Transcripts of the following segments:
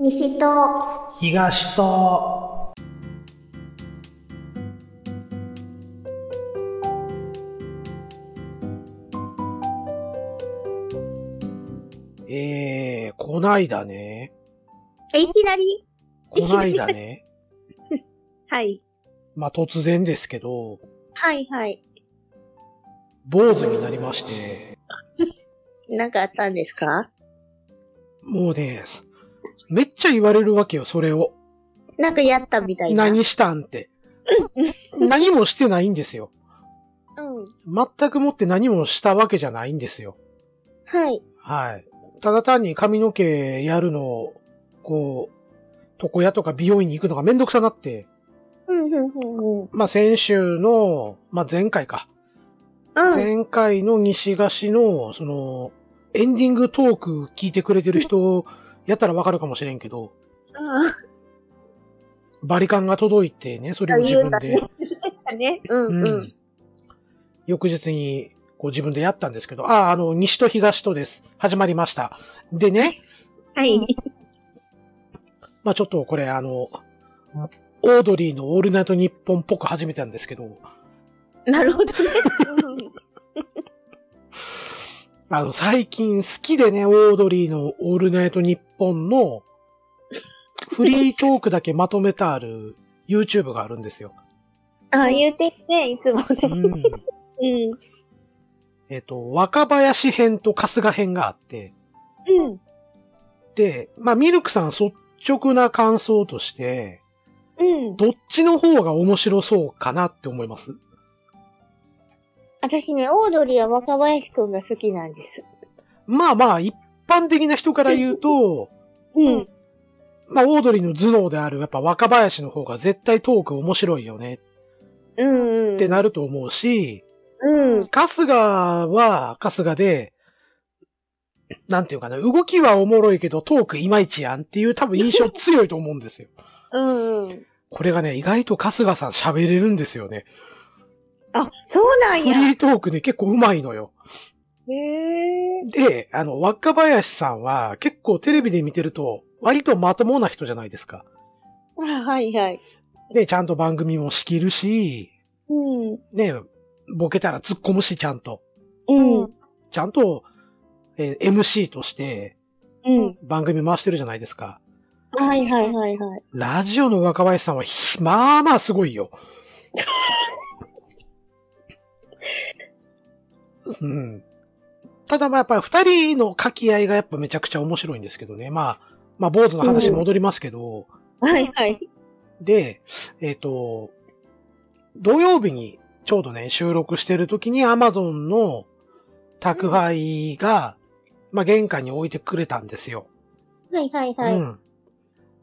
西と東と、えー、こないだね、え、いきなり？こないだね、はい。まあ、突然ですけど、はいはい。坊主になりまして、なんかあったんですか？もうね、めっちゃ言われるわけよ、それを。なんかやったみたいな。何したんって。何もしてないんですよ。うん。全くもって何もしたわけじゃないんですよ。はい。はい。ただ単に髪の毛やるのを、こう、床屋とか美容院に行くのがめんどくさなって、うん、うん、うん、うん。まあ、先週の、まあ、前回か。うん。前回の西菓子の、その、エンディングトーク聞いてくれてる人、やったらわかるかもしれんけど、バリカンが届いてね、それを自分で、うん。ね。うん、ううんん。。翌日に、こう自分でやったんですけど、ああ、あの、西と東とです。始まりました。でね、はい。まあちょっとこれあの、オードリーのオールナイトニッポンっぽく始めたんですけど、なるほどね。あの、最近好きでね、オードリーのオールナイトニッポンのフリートークだけまとめてある YouTube があるんですよ。あ、言うてね、いつもね。うん。うん。えっと、若林編と春日編があって、うん。で、まあミルクさん率直な感想として、うん。どっちの方が面白そうかなって思います？私ね、オードリーは若林くんが好きなんです。まあまあ、一般的な人から言うと、うん。まあ、オードリーの頭脳である、やっぱ若林の方が絶対トーク面白いよねうん、うん。ってなると思うし、うん。春日は春日で、なんていうかな、動きはおもろいけどトークいまいちやんっていう多分印象強いと思うんですよ。うん、うん。これがね、意外と春日さん喋れるんですよね。あ、そうなんフや。リートークね、結構上手いのよ。で、あの、若林さんは結構テレビで見てると、割とまともな人じゃないですか。あ、はいはい。で、ちゃんと番組も仕切るし、うん。ね、ボケたら突っ込むし、ちゃんと。うん。ちゃんと、えー MC としてうん。番組回してるじゃないですか。はいはいはいはい。ラジオの若林さんはひ、まあまあすごいよ。うん。ただまあやっぱり二人の掛け合いがやっぱめちゃくちゃ面白いんですけどね。まあ、まあ坊主の話に戻りますけど、はいはい。で、えっ、と、土曜日にちょうどね、収録してる時に Amazon の宅配が、まあ玄関に置いてくれたんですよ。はいはいはい。うん。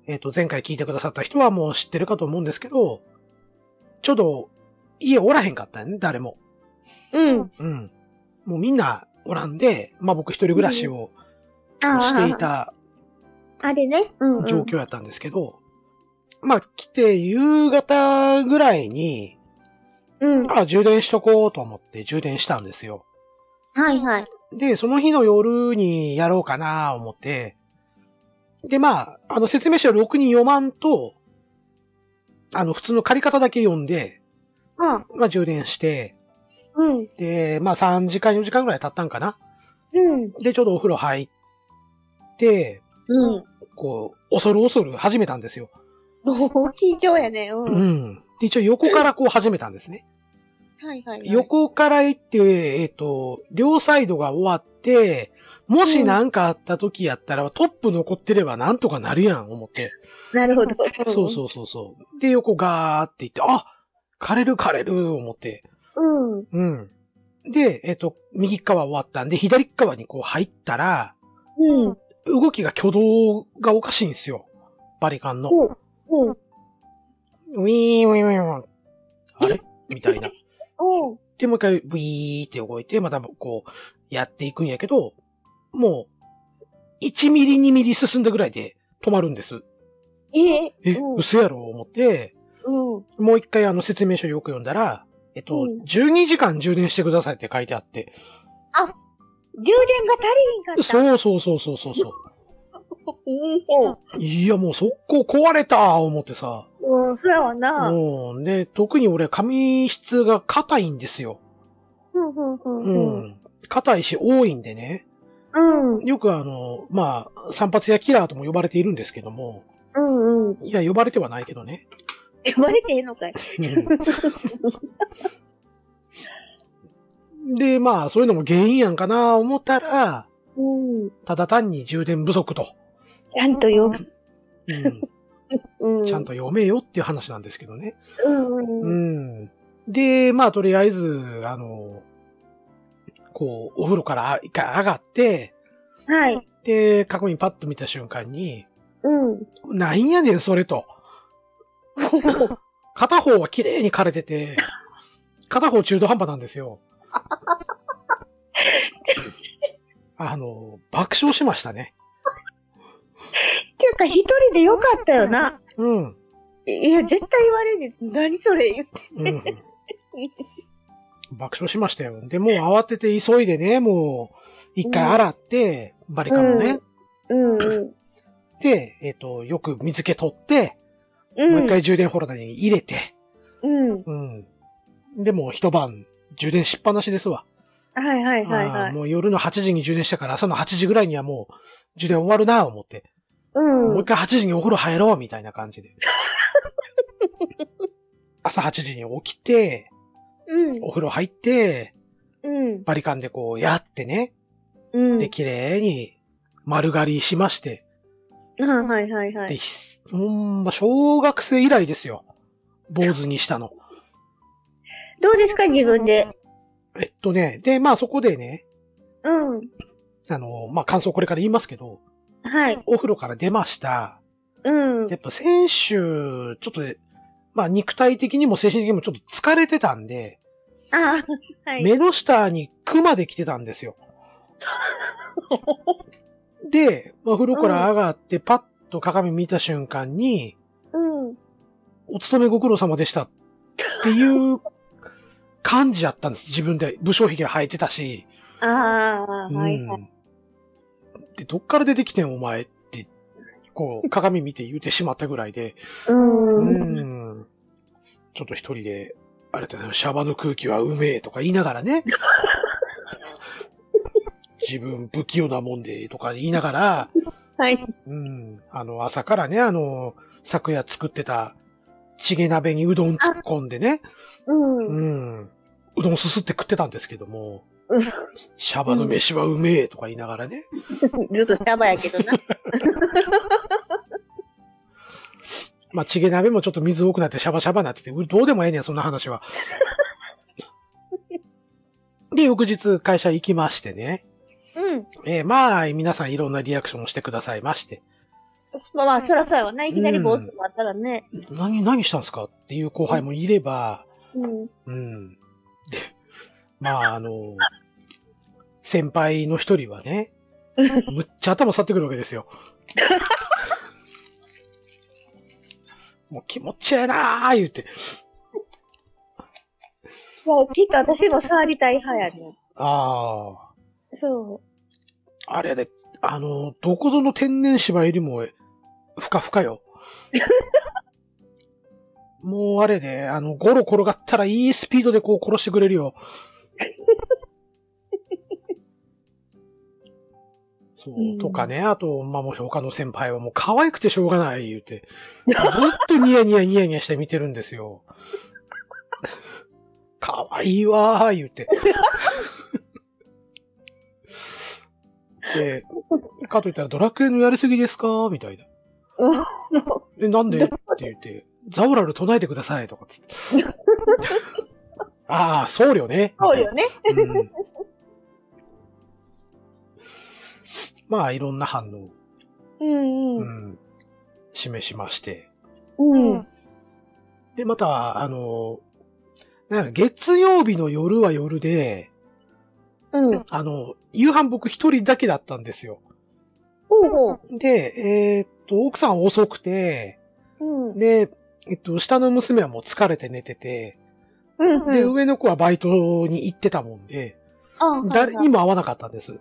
えっ、と、前回聞いてくださった人はもう知ってるかと思うんですけど、ちょうど家おらへんかったよね、誰も。うん。うん。もうみんなおらんで、まあ僕一人暮らしをあしていたあれね。うん、うん。状況やったんですけど、まあ来て夕方ぐらいに、うん。あ、充電しとこうと思って充電したんですよ。はいはい。で、その日の夜にやろうかな思って、で、まあ、あの説明書をろくに読まんと、あの普通の借り方だけ読んで、あまあ充電して、うん。で、まあ3時間4時間ぐらい経ったんかな。うん。で、ちょうどお風呂入って、うん。こう、恐る恐る始めたんですよ。緊張やね。うん。うん。で、一応横からこう始めたんですね。はいはい、はい。横から行って、えっ、と、両サイドが終わって、もし何かあった時やったら、トップ残ってればなんとかなるやん、思って。なるほど。そうそうそうそう。で、横ガーって行って、あ枯れる枯れる、思って。うん。うん。うん。で、えっ、と、右側終わったんで、左側にこう入ったら、うん。動きが挙動がおかしいんですよ。バリカンの。うん。ウィーン、ウィーン、ウィーン。あれ？みたいな。うん。で、もう一回、ウィーって動いて、またこう、やっていくんやけど、もう、1ミリ、2ミリ進んだぐらいで止まるんです。えええ、うん。嘘やろ？思って、うん。もう一回あの説明書よく読んだら、えっと、うん12時間充電してくださいって書いてあって。充電が足りんかった。そうそうそうそうそうそう。うん。いや、もう速攻壊れた思ってさ。うん、そうやわな。うん。で、特に俺、髪質が硬いんですよ。うん、うん、う。ん。硬いし多いんでね。うん、よくあの、まあ、散髪屋キラーとも呼ばれているんですけども。うん、うん。いや、呼ばれてはないけどね。呼ばれてへんのかい。うんで、まあ、そういうのも原因やんかな思ったら、うん。ただ単に充電不足と。ちゃんと呼ぶ。うん。うん。ちゃんと読めよっていう話なんですけどね。うん、ううん。ん。で、まあ、とりあえず、あの、こう、お風呂から一回上がって、はい。で、過去にパッと見た瞬間に、うん。なんやねん、それと。片方は綺麗に枯れてて、片方中途半端なんですよ。あの、爆笑しましたね。ていうか、一人でよかったよな。うん。いや、絶対言われんねん。何それ言って。うん。爆笑しましたよ。で、もう慌てて急いでね、もう、一回洗って、バリカンをね。うん、うん。で、えっ、と、よく水気取って、うん。もう一回充電ホルダーに入れて、うん。うん。で、もう一晩、充電しっぱなしですわ。はいはいはいあはい。ーもう夜の8時に充電したから、朝の8時ぐらいにはもう、充電終わるなぁ思って。うん。もう一回8時にお風呂入ろうみたいな感じで。朝8時に起きて、うん。お風呂入って、うん。バリカンでこうやってね。うん。で、綺麗に丸刈りしまして。はいはいはいはで、ほんま、小学生以来ですよ。坊主にしたの。どうですか自分で？えっとね、で、まあそこでね、うん。あの、まあ感想これから言いますけど、はい。お風呂から出ました。うん。やっぱ先週、ちょっとね、まあ肉体的にも精神的にもちょっと疲れてたんで、あはい。目の下にクマで来てたんですよ。で、まあ、風呂から上がってパッと鏡見た瞬間に、うん。お勤めご苦労様でしたっていう感じやったんです。自分で武将髭が生えてたし。ああ、はいはい。うん。で、どっから出てきてんお前って、こう、鏡見て言うてしまったぐらいで、うん。うん。ちょっと一人で、あれだね、シャバの空気はうめえとか言いながらね。自分不器用なもんで、とか言いながら、はい。うん。あの、朝からね、あの、昨夜作ってた、チゲ鍋にうどん突っ込んでね、うん。うん。うどんすすって食ってたんですけどもうん、シャバの飯はうめえとか言いながらね。ずっとシャバやけどな。まあ、チゲ鍋もちょっと水多くなってシャバシャバになってて、うどうでもええねん、そんな話は。で、翌日会社行きましてね。うん。えーまあ、皆さんいろんなリアクションをしてくださいまして。まあまあ、そらそうやわな。いきなりボーッとあったらね。何、何したんですかっていう後輩もいれば、うん。うん。で、まあ、あの、先輩の一人はね、むっちゃ頭去ってくるわけですよ。もう気持ちええなー言って。いや、きっと私も触りたい派やね。ああ、そあれで、あの、どこぞの天然芝よりも、ふかふかよ。もうあれで、あの、ゴロ転がったらいいスピードでこう殺してくれるよ。そうう、んとかね。あと、まあ、もし他の先輩はもう可愛くてしょうがない言うて、ずっとニヤニヤニヤニヤして見てるんですよ。可愛いわー、言うて。で、かといったらドラクエのやりすぎですか？みたいな。え、なんで？って言って、ザオラル唱えてくださいとかつって。ああ、僧侶ね。みたいなそうよね。うんまあ、いろんな反応、うんううん。ん、示しまして。うん。で、また、あの、月曜日の夜は夜で、うん。あの、夕飯僕一人だけだったんですよ。ほうほう。で、えーっと、奥さん遅くて、うん。で、えっと、下の娘はもう疲れて寝てて、うん。で、上の子はバイトに行ってたもんで、あ誰にも会わなかったんです。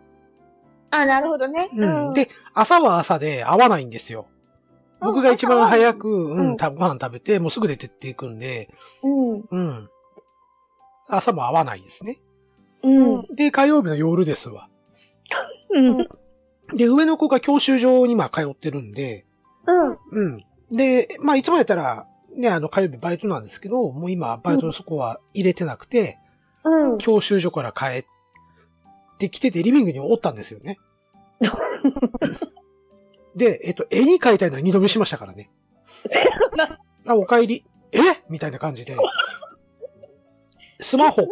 あ、なるほどね。うん。で、朝は朝で会わないんですよ。僕が一番早く、うん、ご飯食べて、もうすぐ出てっていくんで、うん。うん。朝も会わないですね。うん。で、火曜日の夜ですわ。うん。で、上の子が教習所にまあ通ってるんで、うん。うん。で、まあいつもやったら、ね、あの火曜日バイトなんですけど、もう今バイトのそこは入れてなくて、うん。教習所から帰ってきててリビングにおったんですよね。で、えっと、絵に描いたいのは二度見しましたからね。あ、お帰り。え？みたいな感じで。スマホ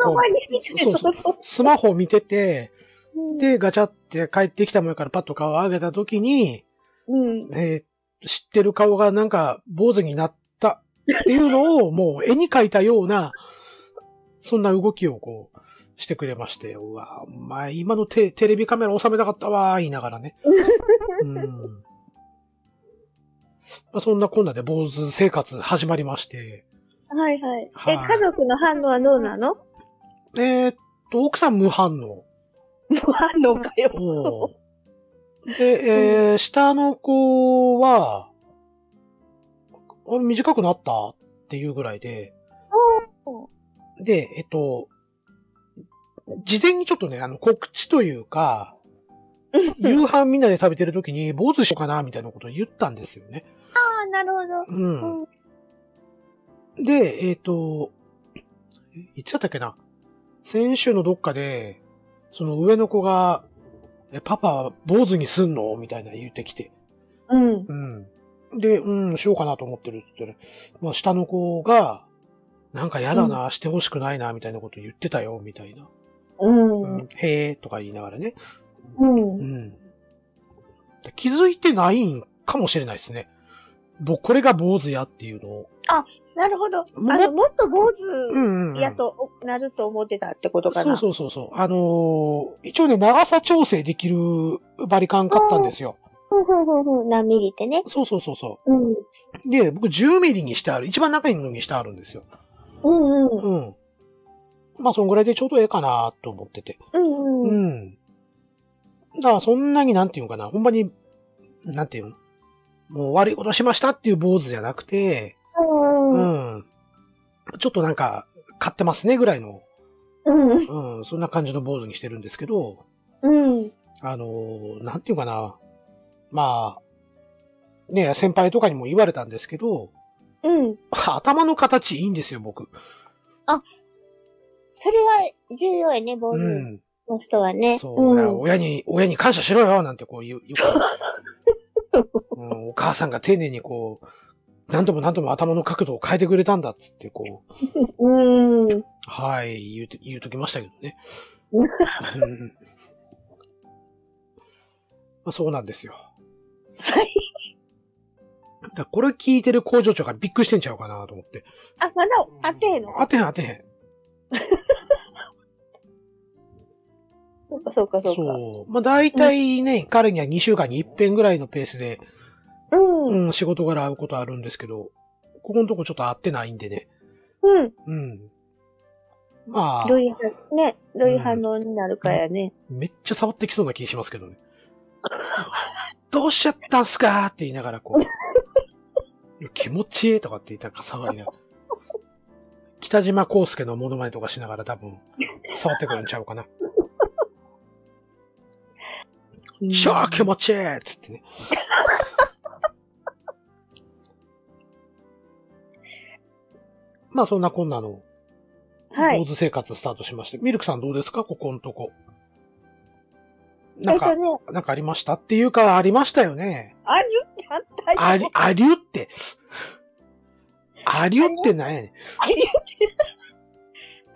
う、そうそう。スマホ見てて、うん、で、ガチャって帰ってきたもんからパッと顔を上げたときに、うん。えー知ってる顔がなんか坊主になったっていうのをもう絵に描いたような、そんな動きをこうしてくれまして、うわ、お前今のテテレビカメラ収めたかったわ、言いながらね。うん。まあ、そんなこんなで坊主生活始まりまして、はいはい。え、はい家族の反応はどうなの？えーっと、奥さん無反応。無反応かよ。おうで、えー、下の子は、あれ短くなったっていうぐらいで、で、えっと、事前にちょっとね、あの、告知というか、夕飯みんなで食べてる時に、坊主しようかな、みたいなことを言ったんですよね。ああ、なるほど。うん。で、えっ、と、いつだったっけな？先週のどっかで、その上の子が、え、パパ、坊主にすんの？みたいな言ってきて。うん。うん。で、うん、しようかなと思ってるって言ってね。まあ、下の子が、なんか嫌だな、してほしくないな、みたいなこと言ってたよ、みたいな。うん。う、うんへえ、とか言いながらね。ん。うん。気づいてないんかもしれないですね。僕、これが坊主やっていうのを。なるほど。あもの、もっと坊う主。やとなると思ってたってことかそうな。そうそうそう。あのー一応ね、長さ調整できるバリカン買ったんですよ。ふんふんふんふん。何ミリってね。そうそうそうそうん。う。で、僕10ミリにしてある。一番中にのにしてあるんですよ。うんうん。うん。まあ、そんぐらいでちょうどええかなと思ってて。うんううん。ん。だからそんなになんていうのかな。ほんまに、なんていうのもう悪いことしましたっていう坊主じゃなくて、うん。ちょっとなんか、買ってますねぐらいの、うん。うん、そんな感じの坊主にしてるんですけど、うん。あのーなんていうかな。まあ、ね、先輩とかにも言われたんですけど、うん。頭の形いいんですよ、僕。それは重要やね、坊う主ん。の人はね。そう、ん。親に、親に感謝しろよ、なんてこう言う、言う うん、お母さんが丁寧にこう、何度も何度も頭の角度を変えてくれたんだっつって、こう、うん。はい、言うて、言うときましたけどね。うんうんまあ、そうなんですよ。はい。だこれ聞いてる工場長がびっくりしてんちゃうかなと思って。あ、まだ当てへんの？当てへん当てへん。そうか、そうか、そうか。そう。まあ、大体ね、彼には2週間に1遍ぐらいのペースで、うん。うん。うん、仕事柄会うことあるんですけど、ここのとこちょっと会ってないんでね。うん。まあど、ういう反、ね、どういう反応になるかやね。めっちゃ触ってきそうな気しますけどね。どうしちゃったんすかって言いながらこう。気持ちいいとかって言ったら触りながら。北島康介のモノマネとかしながら多分、触ってくるんちゃうかな。超気持ちいいっつってね。まあそんなこんなの、はい坊。主生活スタートしまして。ミルクさんどうですか？ここのとこ。なんかえっと、ね、なんかありましたっていうか、ありましたよね。あるってあったあり、ありゅって。ありゅってなんやねん。あり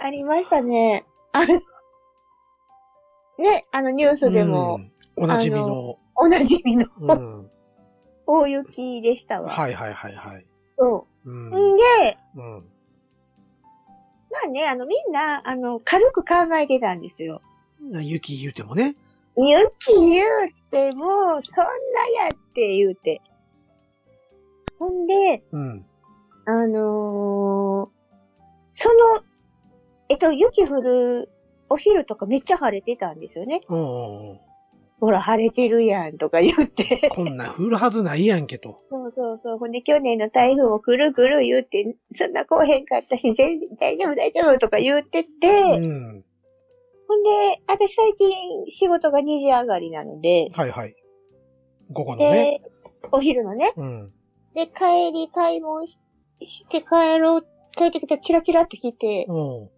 ありましたね。ある。ね、あのニュースでもうん、おなじみの。おなじみのうん。大雪でしたわ。はいはいはいはい。そうう。ん。んで、うん。まあね、あの、みんな、あの、軽く考えてたんですよ。雪言うてもね。雪言うても、そんなやって言うて。ほんで、うん。あのーその、えっと、雪降るお昼とかめっちゃ晴れてたんですよね。うんうんうん。ほら、晴れてるやんとか言って。こんなん降るはずないやんけと。そうそうそう。ほんで、去年の台風も来る来る言って、そんな来おへんかったし、全然大丈夫大丈夫とか言ってて、うん。ほんで、私最近仕事が2時上がりなので、はいはい。午後のね。で、お昼のね、うん。で、帰り、買い物しして帰ろう、帰ってきたらチラチラって来て、うん。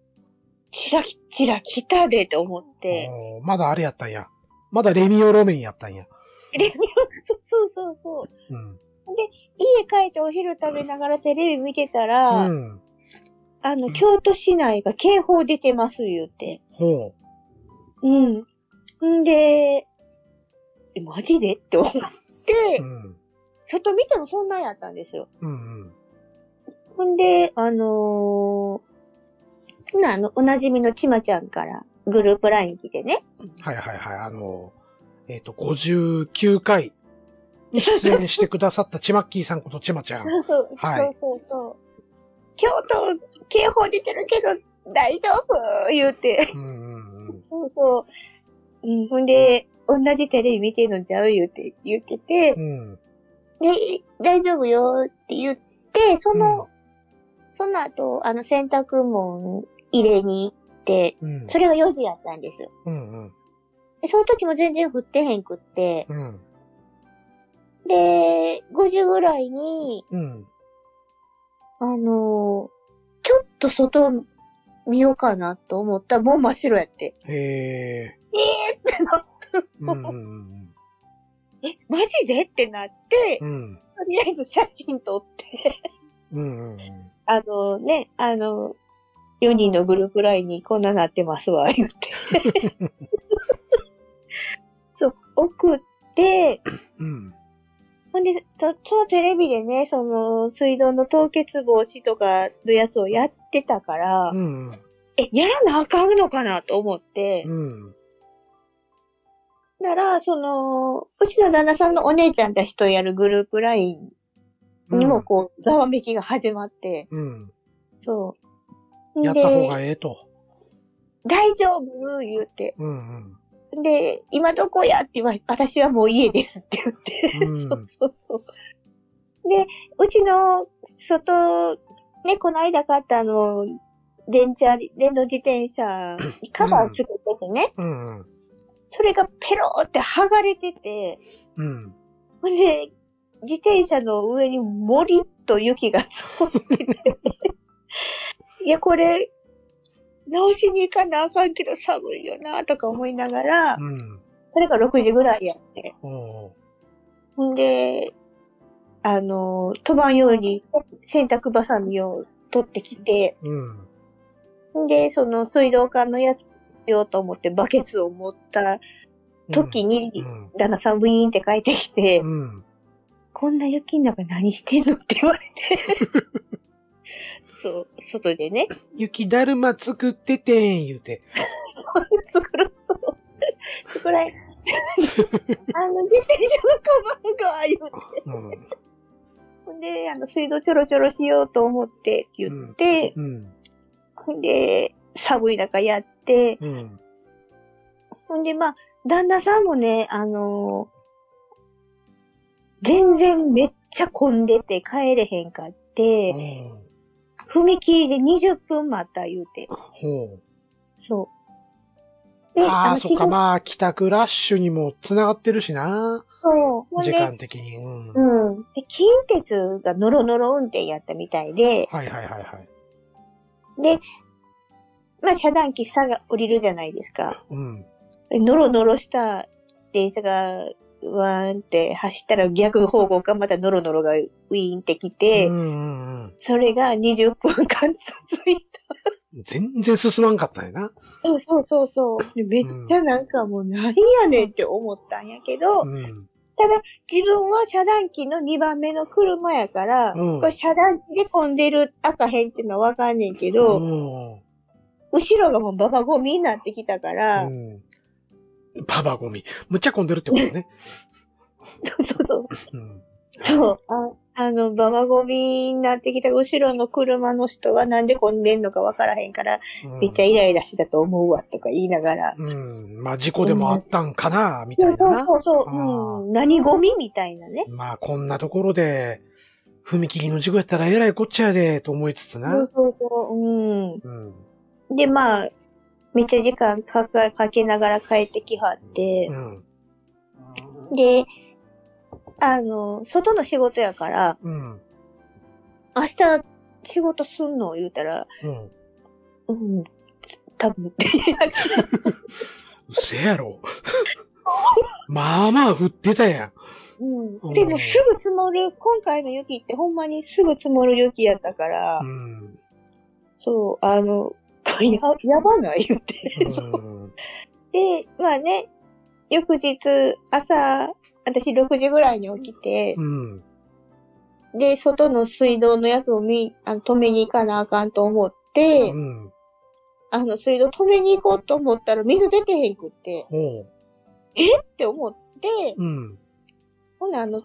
チラチラ来たでと思って、まだあれやったんや。まだレミオロメンやったんや。レミオ、そうそうそうそう。うん。家帰ってお昼食べながらテレビ見てたら、うん。あの、京都市内が警報出てます言うて。ほうん。んで、え、マジでって思って、う。うん。外見てもそんなんやったんですよ。うんうん。ほんで、あのーな、あの、おなじみのちまちゃんからグループライン来てね。はいはいはい。あの、えっ、と、59回に出演してくださったちまっきーさんことちまちゃん。そうそう、はいそうそうそう。京都、警報出てるけど、大丈夫？言うて。うんうんうん。そうそう。うん、ほんで、同じテレビ見てんのちゃう？言うて、言ってて、うん。で、大丈夫よって言って、その、その後、あの、洗濯物入れにうん。それが4時やったんですよ。うんうん。で、その時も全然降ってへんくって、うん。で、5時ぐらいに、うん。あのーちょっと外見ようかなと思ったらもう真っ白やって。へえ。ってなうんうんうんえ、マジで？ってなって、うん。とりあえず写真撮って、うんうんうん。あのね、あの、4人のグループラインにこんななってますわ、言って。そう、送って、うん。ほんで、とそのテレビでね、その、水道の凍結防止とかのやつをやってたから、うんうん。え、やらなあかんのかなと思って、うん。なら、その、うちの旦那さんのお姉ちゃんたちとやるグループラインにもこう、ざわめきが始まって、うん。そう。やった方でがええと。大丈夫言うて。うんうん。で、今どこやって言われ、私はもう家ですって言って。うん そうそうそう。で、うちの外、ね、この間買ったあの、電車、電動自転車にカバーつけててね、うんうん。それがペローって剥がれてて、うん。ほんで、自転車の上に森と雪が積もってて、いや、これ、直しに行かなあかんけど寒いよな、とか思いながら、うん。それが6時ぐらいやって。ほんで、あの、飛ばんように洗濯バサミを取ってきて、うん。で、その水道管のやつようと思ってバケツを持った時に、うん。旦那さんウィーンって帰ってきて、うん。こんな雪の中何してんのって言われて。そう、外でね。雪だるま作っててん、言うて。作る、そう。作らん。あの、自転車のカバンが、言うて。うん。ほんで、あの、水道ちょろちょろしようと思って、って言って、うん。ほんで、寒い中やって、うん。ほんで、まあ、旦那さんもね、あのー全然めっちゃ混んでて帰れへんかって、踏切で20分待った言うて。ほう。そう。で、ああ、のそっか、まあ、帰宅ラッシュにも繋がってるしな。そう。時で、間的に。うん。はいうん。で、近鉄がノロノロ運転やったみたいで、はいはいはい。で、まあ、遮断機下が降りるじゃないですか。うん。ノロノロした電車が、わーんって走ったら逆方向からまたノロノロがウィーンってきて、うんうんうん。それが20分間続い全然進まんかったんやな。た。うんそうそうそう。でめっちゃなんかもう何やねんって思ったんやけど、うん。自分は遮断機の2番目の車やから、うんこれ遮断機で混んでる赤へんっていうのはわかんねんけど、うん。後ろがもうババゴミになってきたから、うん。ババゴミ。むっちゃ混んでるってことね。そうそう。うん。そう。ああの、ババゴミになってきた後ろの車の人はなんで混んでんのかわからへんから、うんめっちゃイライラしてたと思うわ、とか言いながら。うん。まあ、事故でもあったんかな、みたそそういうなな。そうそう、あうん。何ゴミみたいなね。まあ、こんなところで、踏切の事故やったらえらいこっちゃやで、と思いつつそうな。そうそう、うん。うん。で、まあ、めっちゃ時間かかかけながら帰ってきはってう、ん。で、あの、外の仕事やから、うん。明日仕事すんの？言うたら、うん。うん、多分って。うせやろ。まあまあ降ってたやん。うん。でもすぐ積もる、今回の雪ってほんまにすぐ積もる雪やったから、うん。そう、あの、や、やばない言って。うん。で、まあね、翌日、朝、私6時ぐらいに起きて、うん。で、外の水道のやつを見、あの止めに行かなあかんと思って、うん。あの水道止めに行こうと思ったら水出てへんくって、おう。っ？て思って、うん。ほなあの、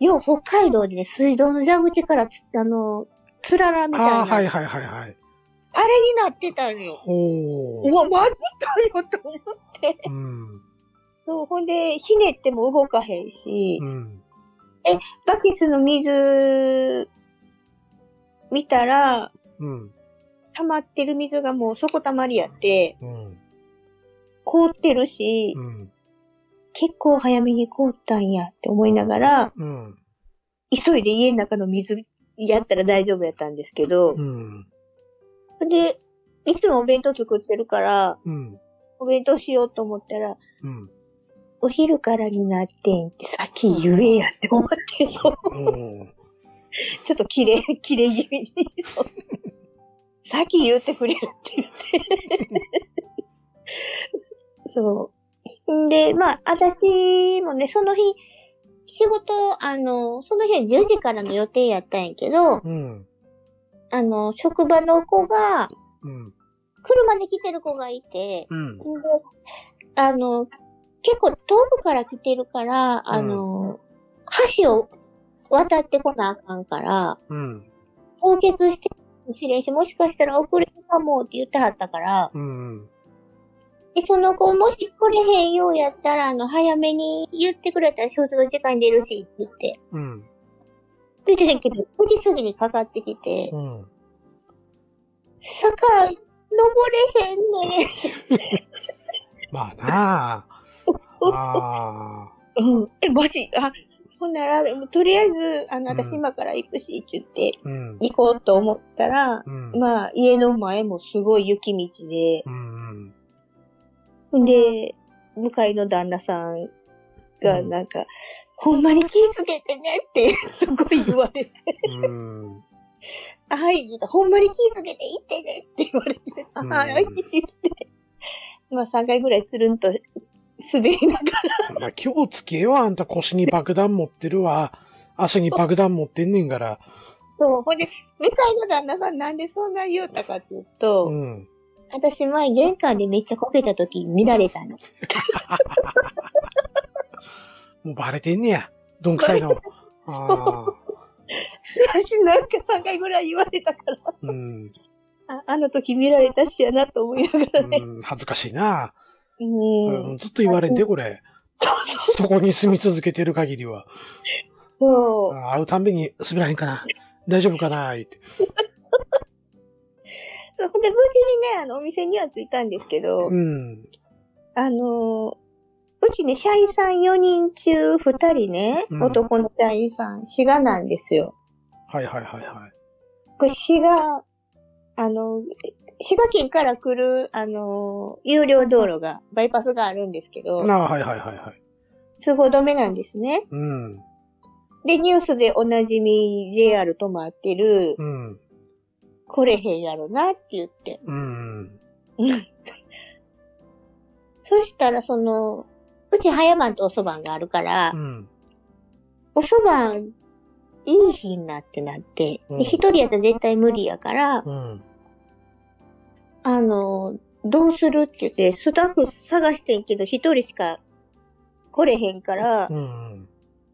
よう北海道でね、水道の蛇口からつ、あの、つららみたいな。ああ、はいはいはいはい。あれになってたんよ。おうわ、マジかよと思って。うん。そう、ほんで、ひねっても動かへんし、うん。バケツの水、見たら、うん。溜まってる水がもう底溜まりやって、うん。凍ってるし、うん。結構早めに凍ったんやって思いながら、うん。急いで家の中の水やったら大丈夫やったんですけど、うん。で、いつもお弁当作ってるから、うん。お弁当しようと思ったら、うん。お昼からになってんってさっき言えやって思って、そう。ちょっと綺麗、綺麗気味に。さっき言ってくれるって言って。そう。んで、まあ、私もね、その日、仕事、あの、その日は10時からの予定やったんやけど、うん。あの、職場の子が、うん。車で来てる子がいて、うん。んで、あの、結構遠くから来てるから、あの、橋を渡ってこなあかんから、うん。凍結してるかもしれんし、もしかしたら遅れるかもって言ってはったから、うん。で、その子、もし来れへんようやったら、あの、早めに言ってくれたら、小説の時間に出るし、って言って。うん。言ってたけど、9時過ぎにかかってきて、うん。坂、登れへんね まあなあ。そうそうあうん。え、マジ？あ、ほんなら、とりあえず、あの、うん私今から行くし、って言って、あ。うん。行こうと思ったら、うん。まあ、家の前もすごい雪道で、うん。ほんで、向かいの旦那さんが、なんか、ほんまに気ぃつけてねって、すごい言われて、うん。はい、ほんまに気ぃつけて行ってねって言われて、うんはい、言って。まあ3回ぐらいつるんと滑りながら、まあ、今日つけよ、あんた腰に爆弾持ってるわ。足に爆弾持ってんねんから。そう、ほんで、向かいの旦那さんなんでそんな言うたかっていうと、うん。私前玄関でめっちゃこけた時見られたの。もうバレてんねや。どんくさいの。ああ。私なんか3回ぐらい言われたから、うん。ああの時見られたしやなと思いながらね。うん、恥ずかしいな。うん。うんずっと言われんで、これ。そこに住み続けてる限りは。そう。あ会うたんびに滑らへんかな。大丈夫かな言って。そう、ほんで無事にね、あの、お店には着いたんですけど、うん。あのーうちね、社員さん4人中2人ね、うん男の社員さん、滋賀なんですよ。はいはいはいはい。これ滋賀、あの、滋賀県から来る、あのー有料道路が、バイパスがあるんですけど、ああ、はいはいはいはい。通行止めなんですね。うん。で、ニュースでおなじみ JR 止まってる、うん。来れへんやろなって言って。うん。そしたら、その、うち早番とおそばんがあるからう、ん。おそばん、いい日になってなって、うんで一人やったら絶対無理やから、うん。あの、どうするって言って、スタッフ探してんけど、一人しか来れへんから、うん。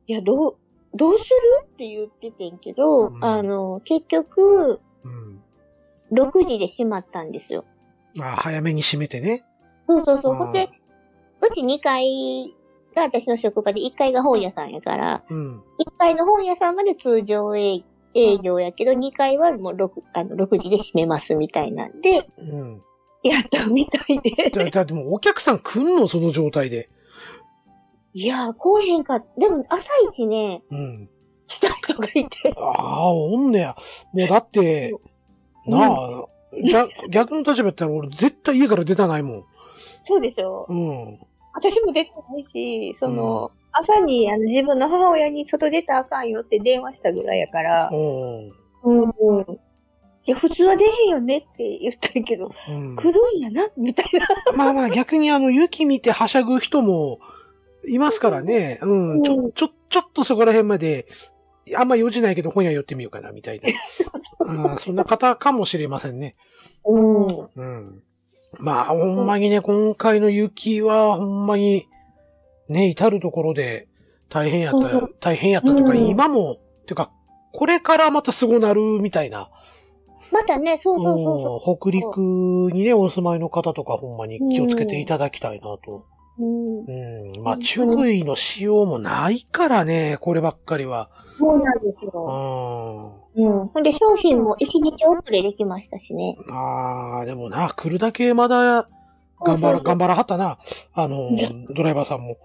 いや、どう、どうするって言っててんけど、うんあの、結局、うん。6時で閉まったんですよ。ああ、早めに閉めてね。そうそうそう。ほんで、うち2階が私の職場で1階が本屋さんやから、うん。1階の本屋さんまで通常営営業やけど、2階はもう 6, あの6時で閉めますみたいなんで、うん。やったみたいで。だ、だってもうお客さん来んのその状態で。いやー、こうへんか。でも、朝一ね、うん。来た人がいて。ああ、おんねや。もうだって、なあ、逆逆の立場やったら俺絶対家から出たないもん。そうでしょ。うん。私も出てないし、その、朝にあの自分の母親に外出たらあかんよって電話したぐらいやから、うん。うん、うん。いや、普通は出へんよねって言ったけど、うん。来るんやな、みたいな。まあまあ逆にあの雪見てはしゃぐ人もいますからね。うん。ちょ、ちょ、ちょっとそこら辺まで、あんま用事ないけど本屋寄ってみようかな、みたいな。うん、そんな方かもしれませんね。うん。うん。まあ、ほんまにね、今回の雪は、ほんまに、ね、至るところで大変やったうん、大変やったとか、うん今も、てか、これからまたすごなるみたいな。またね、そうそうそうそうん北陸にね、お住まいの方とかほんまに気をつけていただきたいなと。う。うん。うん。まあ、注意のしようもないからね、こればっかりは。そうなんですうよ。ん。うん。ほんで、商品も一日遅れできましたしね。ああ、でもな、来るだけまだ、頑張ら、頑張らはったな。あの、ドライバーさんも。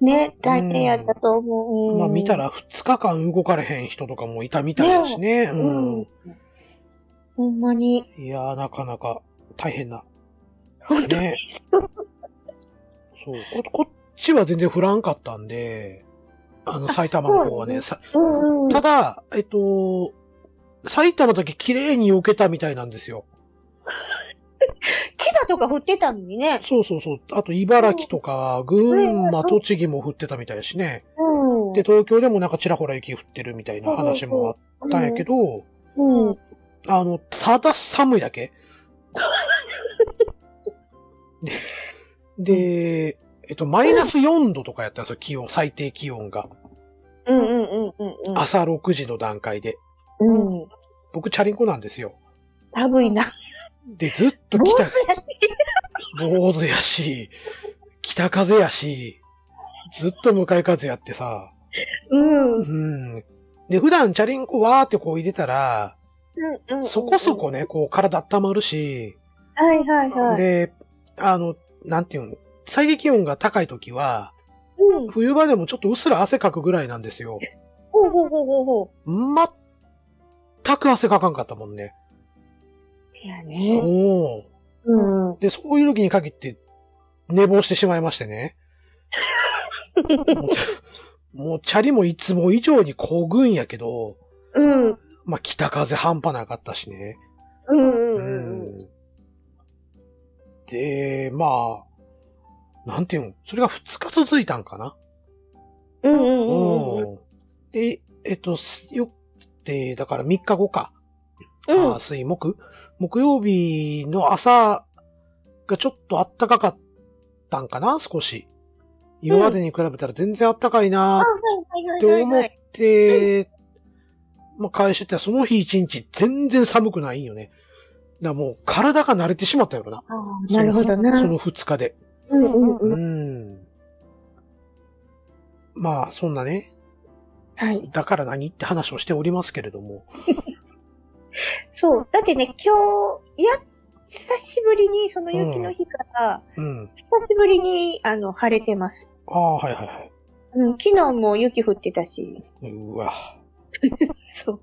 ね、大変やったと思う。うんまあ見たら2日間動かれへん人とかもいたみたいだしね。ううんん。ほんまに。いやー、なかなか大変な。ね。そう。こ、こっちは全然降らんかったんで、あの、埼玉の方はね。さうんうん。ただ、えっと、埼玉だけ綺麗に避けたみたいなんですよ。千葉とか降ってたのにね。そうそうそう。あと、茨城とか、群馬、栃木も降ってたみたいだしね。うん。で、東京でもなんかちらほら雪降ってるみたいな話もあったんやけど、うん。あの、ただ寒いだけ。で、で、えっと、マイナス4度とかやったんですよ、気温、最低気温が。うんうんうんうんうん。朝6時の段階で。うん。僕、チャリンコなんですよ。寒いな。で、ずっと北坊主やし、北風やし、ずっと向かい風やってさ、うん。うん。で、普段チャリンコわーってこう入れたら、うんうん。そこそこね、こう体温まるし、はいはいはい。で、あの、なんていうの、最低気温が高い時は、うん。冬場でもちょっとうっすら汗かくぐらいなんですよ。ほうほうほうほうほう。全く汗かかんかったもんね。いやね。おーうん。うん。で、そういう時に限って寝坊してしまいましてね。もうチャリもいつも以上にこぐんやけど、うん。まあ、北風半端なかったしね。うんううんん。で、まあ、なんていうの、それが2日続いたんかな？うんうんうん。で、えっと、すよって、だから3日後か。うんあ水木木曜日の朝がちょっと暖かかったんかな？少し。今までに比べたら全然暖かいなって思って、まあ、返してたらその日一日全然寒くないんよね。だもう体が慣れてしまったよな。ああ、なるほどな。その2日で。うんうんううん。ん。まあ、そんなね。はい。だから何って話をしておりますけれども。そう。だってね、今日、や、久しぶりに、その雪の日から、うん。久しぶりに、あの、晴れてます。ああ、はいはいはい。うん、昨日も雪降ってたし。うわ。そう。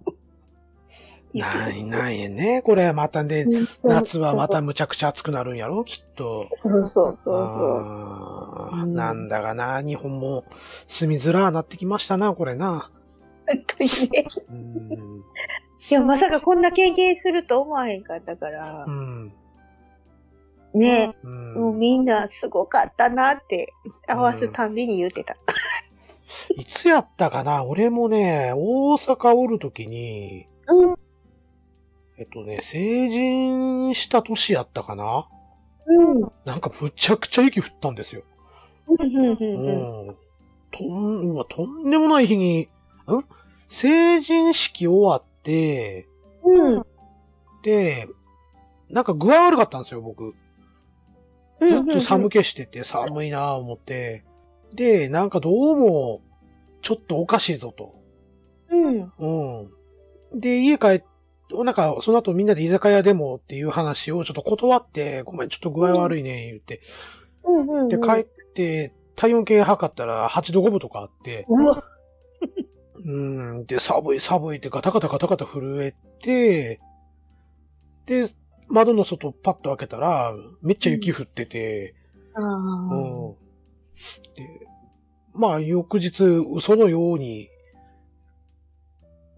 ないないね。これまたね、夏はまたむちゃくちゃ暑くなるんやろきっと。そうそうそうそう。なんだかな、日本も住みづらなってきましたな、これな。本当にね。うん。いや、まさかこんな経験すると思わへんかったからう。ん。ねう。もうんみんなすごかったなって、合わすたんびに言ってた。いつやったかな？俺もね、大阪おるときに、うん。えっとね、成人した年やったかな？うん。なんかむちゃくちゃ雪降ったんですよ。うん。うん。ううん。ん。とん、うわ、とんでもない日に成人式終わって、うん。で、なんか具合悪かったんですよ、僕。ずっと寒気してて寒いなぁ思って。で、なんかどうも、ちょっとおかしいぞと。うん。うん。で、家帰って、なんか、その後みんなで居酒屋でもっていう話をちょっと断って、ごめん、ちょっと具合悪いね、言って。うん。うん。で、帰って、体温計測ったら8度5分とかあって、うわ。うん、で、寒い寒いってガタガタガタガタ震えて、で、窓の外パッと開けたら、めっちゃ雪降ってて、あうあ。ん。で、まあ、翌日、嘘のように、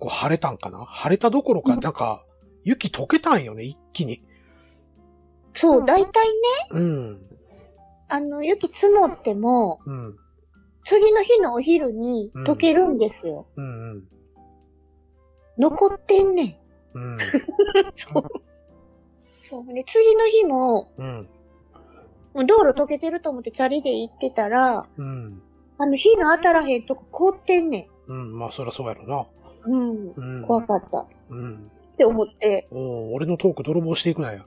こう、晴れたんかな？晴れたどころか、うんなんか、雪溶けたんよね、一気に。そう、大体ね、うん。あの、雪積もっても、うん。次の日のお昼に溶けるんですよ。うん。うん。残ってんねん。うん。そう。そうね、次の日も、うん。もう道路溶けてると思ってチャリで行ってたら、うん。あの、火の当たらへんとこ凍ってんねうん。まあ、そりゃそうやろな。ん。うん。うん。怖かった。っうん。て思って、おう俺のトーク泥棒していくなよ。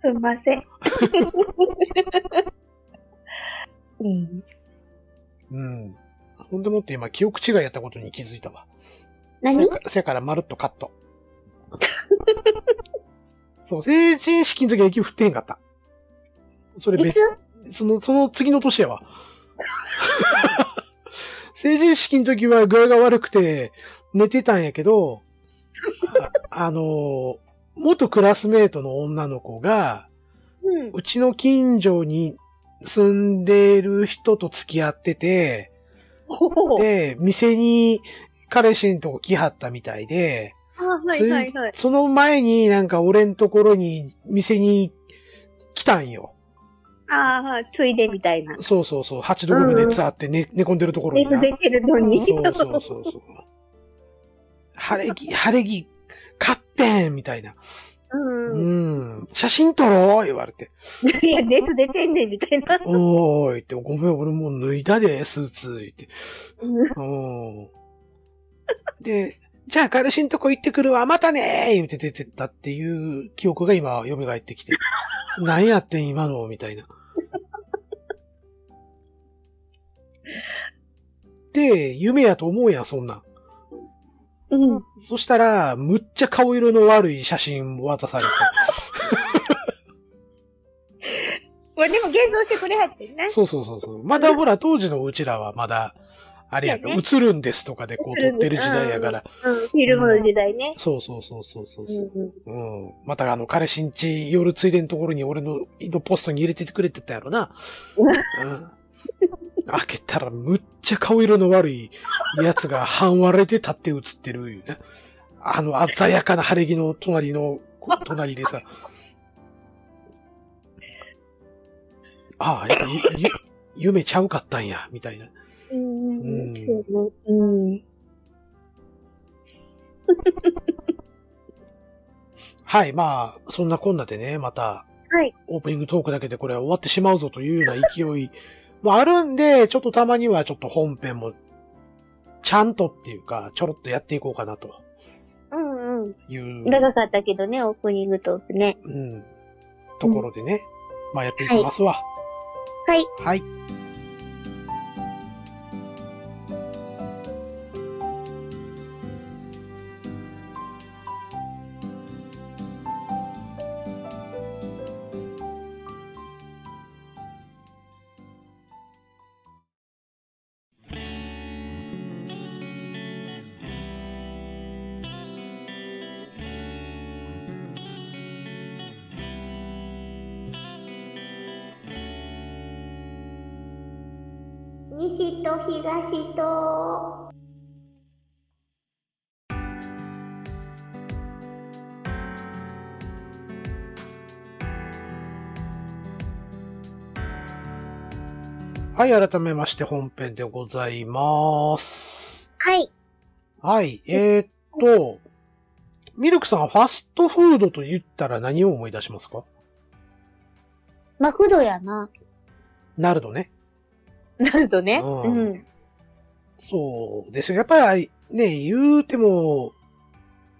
すんません。うん。うん。ほんでもって今、記憶違いやったことに気づいたわ。何？せやからまるっとカット。そう、成人式の時は雪降ってへんかった。それ別その、その次の年やわ。成人式の時は具合が悪くて寝てたんやけど、ああのー元クラスメートの女の子が、うん。うちの近所に住んでる人と付き合ってて。で、店に彼氏のとこ来はったみたいで、あ、はいはいはい。つその前になんか俺んところに店に来たんよ。ああ、はいついでみたいな。そうそうそう。8度5分熱あって寝,、寝込んでるところにな。熱出てるのに。そうそうそうそう。晴れ着、晴れ着、買ってんみたいな。うん。うん。写真撮ろう言われて。いや、熱出てんねんみたいな。おーいって、ごめん、俺もう脱いだで、スーツ、言って。うんうん。で、じゃあ彼氏んとこ行ってくるわ、またねー言って出てったっていう記憶が今蘇ってきて。何やってん今のみたいな。で、夢やと思うやん、そんなん。うん。そしたら、むっちゃ顔色の悪い写真渡されて。まあでも現像してくれはってんな。そうそうそうそう。まだほら、当時のうちらはまだ、あれやか映るんですとかでこう撮ってる時代やから。うん、フィルムの時代ね。そうそうそうそうそうそう。うんうん。またあの、彼氏んち夜ついでのところに俺ののポストに入れててくれてたやろな。うん。開けたらむっちゃ顔色の悪いやつが半割れで立って映ってるいうね。あの鮮やかな晴れ着の隣の、こ 隣でさ。ああ、やっぱゆゆ夢ちゃうかったんや、みたいな。うん。うん。はい、まあ、そんなこんなでね、また、はい。オープニングトークだけでこれは終わってしまうぞというような勢いもあるんで、ちょっとたまにはちょっと本編も、ちゃんとっていうか、ちょろっとやっていこうかなとうんうん。いう、長かったけどね、オープニングトークね。うん、ところでね、まあやっていきますわ。はい。はい。西はい、改めまして本編でございます。はい。はい、えー、っと、ミルクさん、ファストフードと言ったら何を思い出しますか？マクドやな。ナルドね。なるとね。うんうん。そうですよ。やっぱりね、言うても、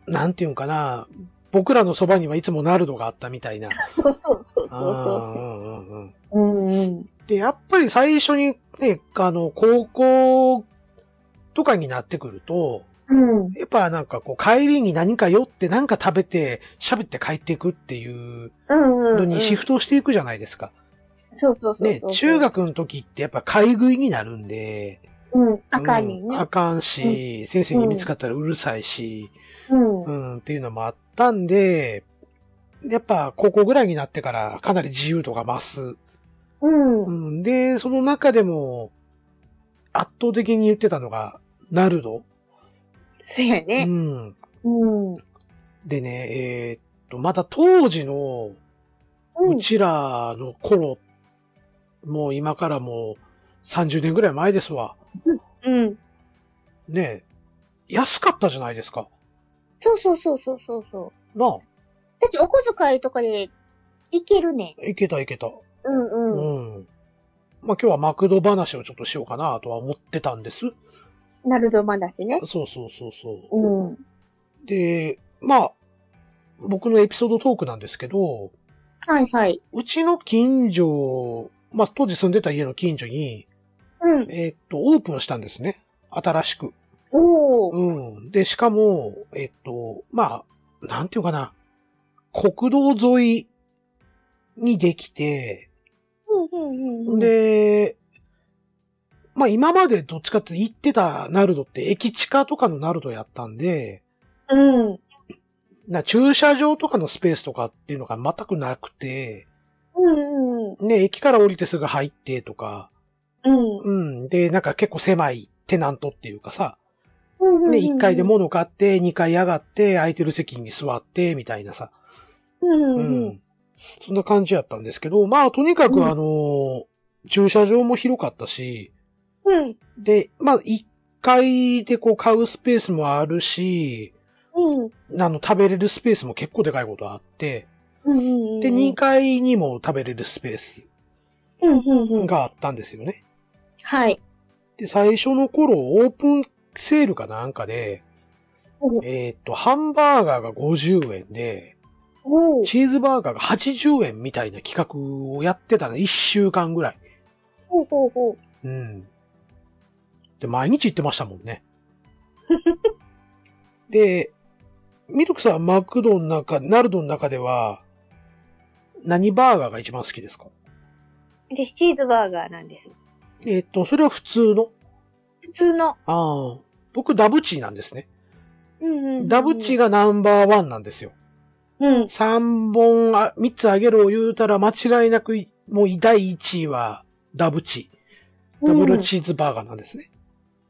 なんていうんかな、僕らのそばにはいつもナルドがあったみたいな。そうそうそうそうそううんうんうんうんうん。で、やっぱり最初にね、あの、高校とかになってくると、うん。やっぱなんかこう帰りに何か寄って何か食べて喋って帰っていくっていううんうん。のにシフトしていくじゃないですか。そうそうそうね中学の時ってやっぱ買い食いになるんで、うん。あかんにねうんあ。かんし、先生に見つかったらうるさいし、うん。うん、っていうのもあったんで、やっぱ高校ぐらいになってからかなり自由度が増す。うん。うん、で、その中でも圧倒的に言ってたのが、ナルド。うそうやね。ん。うん。でね、えーっと、また当時のうんう。ちらの頃、もう今からもう30年ぐらい前ですわ。うん。ね安かったじゃないですか。そうそうそうそうそうそう。なあ、だってお小遣いとかでいけるね。いけたいけた。うんうん。うん。まあ今日はマクド話をちょっとしようかなとは思ってたんです。なるど話ね。そうそうそうそう。うん。で、まあ、僕のエピソードトークなんですけど、はいはい。うちの近所、まあ当時住んでた家の近所に、うん。えーっと、オープンしたんですね。新しく。おー。うん。で、しかも、えーっと、まあ、なんていうかな。国道沿いにできて、で、まあ今までどっちかって言ってたナルドって駅地下とかのナルドやったんで、うん。な駐車場とかのスペースとかっていうのが全くなくて、うんうんね、駅から降りてすぐ入ってとか、うん。うん。で、なんか結構狭いテナントっていうかさ、うん。ね、1階で物買って、2階上がって、空いてる席に座って、みたいなさ、うんううんん。そんな感じやったんですけど、まあとにかうんくあの、駐車場も広かったし、うん。で、まあ1階でこう買うスペースもあるし、うん。あの食べれるスペースも結構でかいことあって、うんうん。で、2階にも食べれるスペースうんうんうん。があったんですよね。はい。で、最初の頃、オープンセールかなんかで、うんえーっと、ハンバーガーが50円で。チーズバーガーが80円みたいな企画をやってたの、1週間ぐらい。ほうほうほう。うん。で、毎日行ってましたもんね。で、ミルクさん、マクドの中、ナルドの中では、何バーガーが一番好きですか？で、チーズバーガーなんです。えーっと、それは普通の？普通の。ああ。僕、ダブチーなんですね。うんうんうん。ダブチがナンバーワンなんですよ。うん。3本あ、3つあげろ言うたら間違いなく、もう第1位はダブチ。ダブルチーズバーガーなんですね。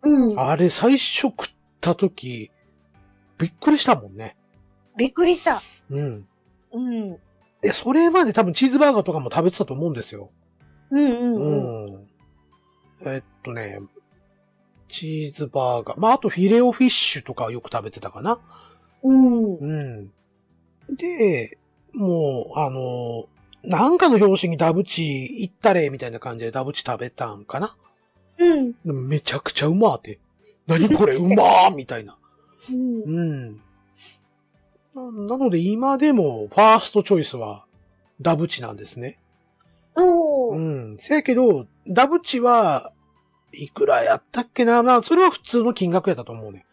うん。あれ最初食った時、びっくりしたもんね。びっくりした。うん。うん。で、それまで多分チーズバーガーとかも食べてたと思うんですよ。うんううんうん。ん。えっとね、チーズバーガー。まあ、あとフィレオフィッシュとかよく食べてたかな。うん。うん。で、もう、あの、なんかの表紙にダブチ行ったれ、みたいな感じでダブチ食べたんかな？うん。めちゃくちゃうまーって。何これうまーみたいな。うん。うん。ななので今でもファーストチョイスはダブチなんですね。うおー。ん。せやけど、ダブチはいくらやったっけな？まあ、それは普通の金額やったと思うね。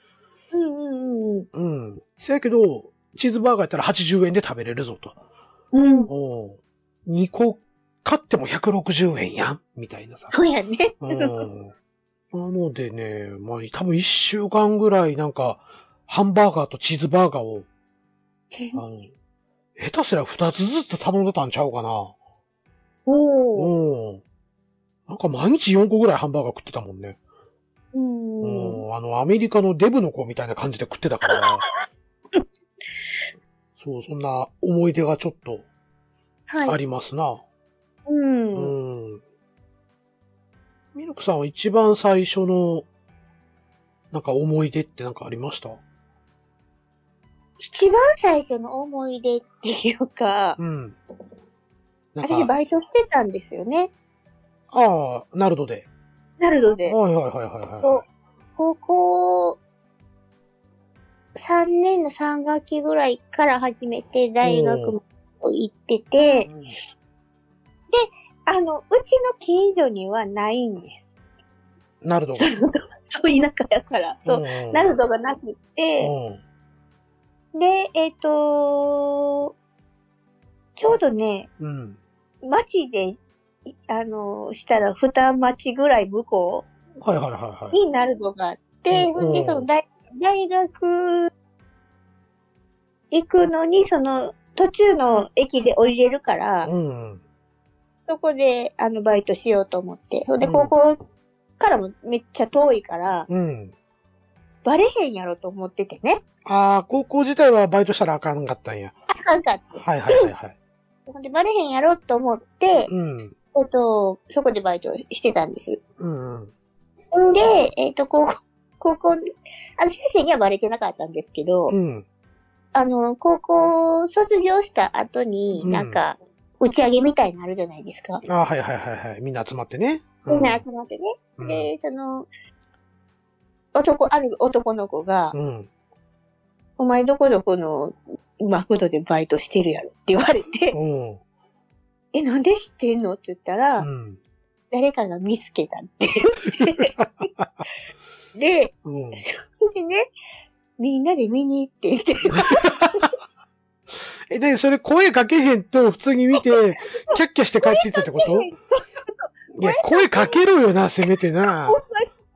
うんうんうん。うん。せやけど、チーズバーガーやったら80円で食べれるぞと。うん。おう2個買っても160円やんみたいなさ。そうやね。うん。なのでね、まあ、多分1週間ぐらいなんか、ハンバーガーとチーズバーガーを、あの、下手すら2つずつ頼んでたんちゃうかな。おー。うん。なんか毎日4個ぐらいハンバーガー食ってたもんね。うん。うん。あの、アメリカのデブの子みたいな感じで食ってたから。そう、そんな思い出がちょっとはい。ありますな。うん。うん。ミルクさんは一番最初の、なんか思い出ってなんかありました？一番最初の思い出っていうか、うん。なんか、私バイトしてたんですよね。ああ、ナルドで。ナルドで。はいはいはいはいはい。高校3年の3学期ぐらいから始めて、大学も行ってて、あの、うちの近所にはないんです。ナルドが。そう、田舎やから。そう。んナルドがなくて、うん。で、えっ、とちょうどね、うん。町で、いあの、したら二町ぐらい向こはいはいはいはい。うにナルドがあって、うんほんで、その大、大学行くのに、その、途中の駅で降りれるから、うん。そこで、あの、バイトしようと思って。ほんで、うん高校からもめっちゃ遠いから、うん。バレへんやろと思っててね。ああ、高校自体はバイトしたらあかんかったんや。あかんかって。はいはいはいはい。ほんで、バレへんやろと思って、うん。えっと、そこでバイトしてたんです。うんうん。ほんで、えっと、高校、高校、あの、先生にはバレてなかったんですけど、うん。あの、高校卒業した後に、うんなんか、打ち上げみたいになるじゃないですか。ああ、はいはいはいはい。みんな集まってね。みんな集まってね。うん。で、その、男、ある男の子が、うん。お前どこどこのマクドでバイトしてるやろって言われて、うん。え、なんで知ってんのって言ったら、うん。誰かが見つけたって言って。で、うん。でね、みんなで見に行ってって。え、で、それ声かけへんと普通に見て、キャッキャして帰っていったってこと？いや、声かけろよな、せめてな。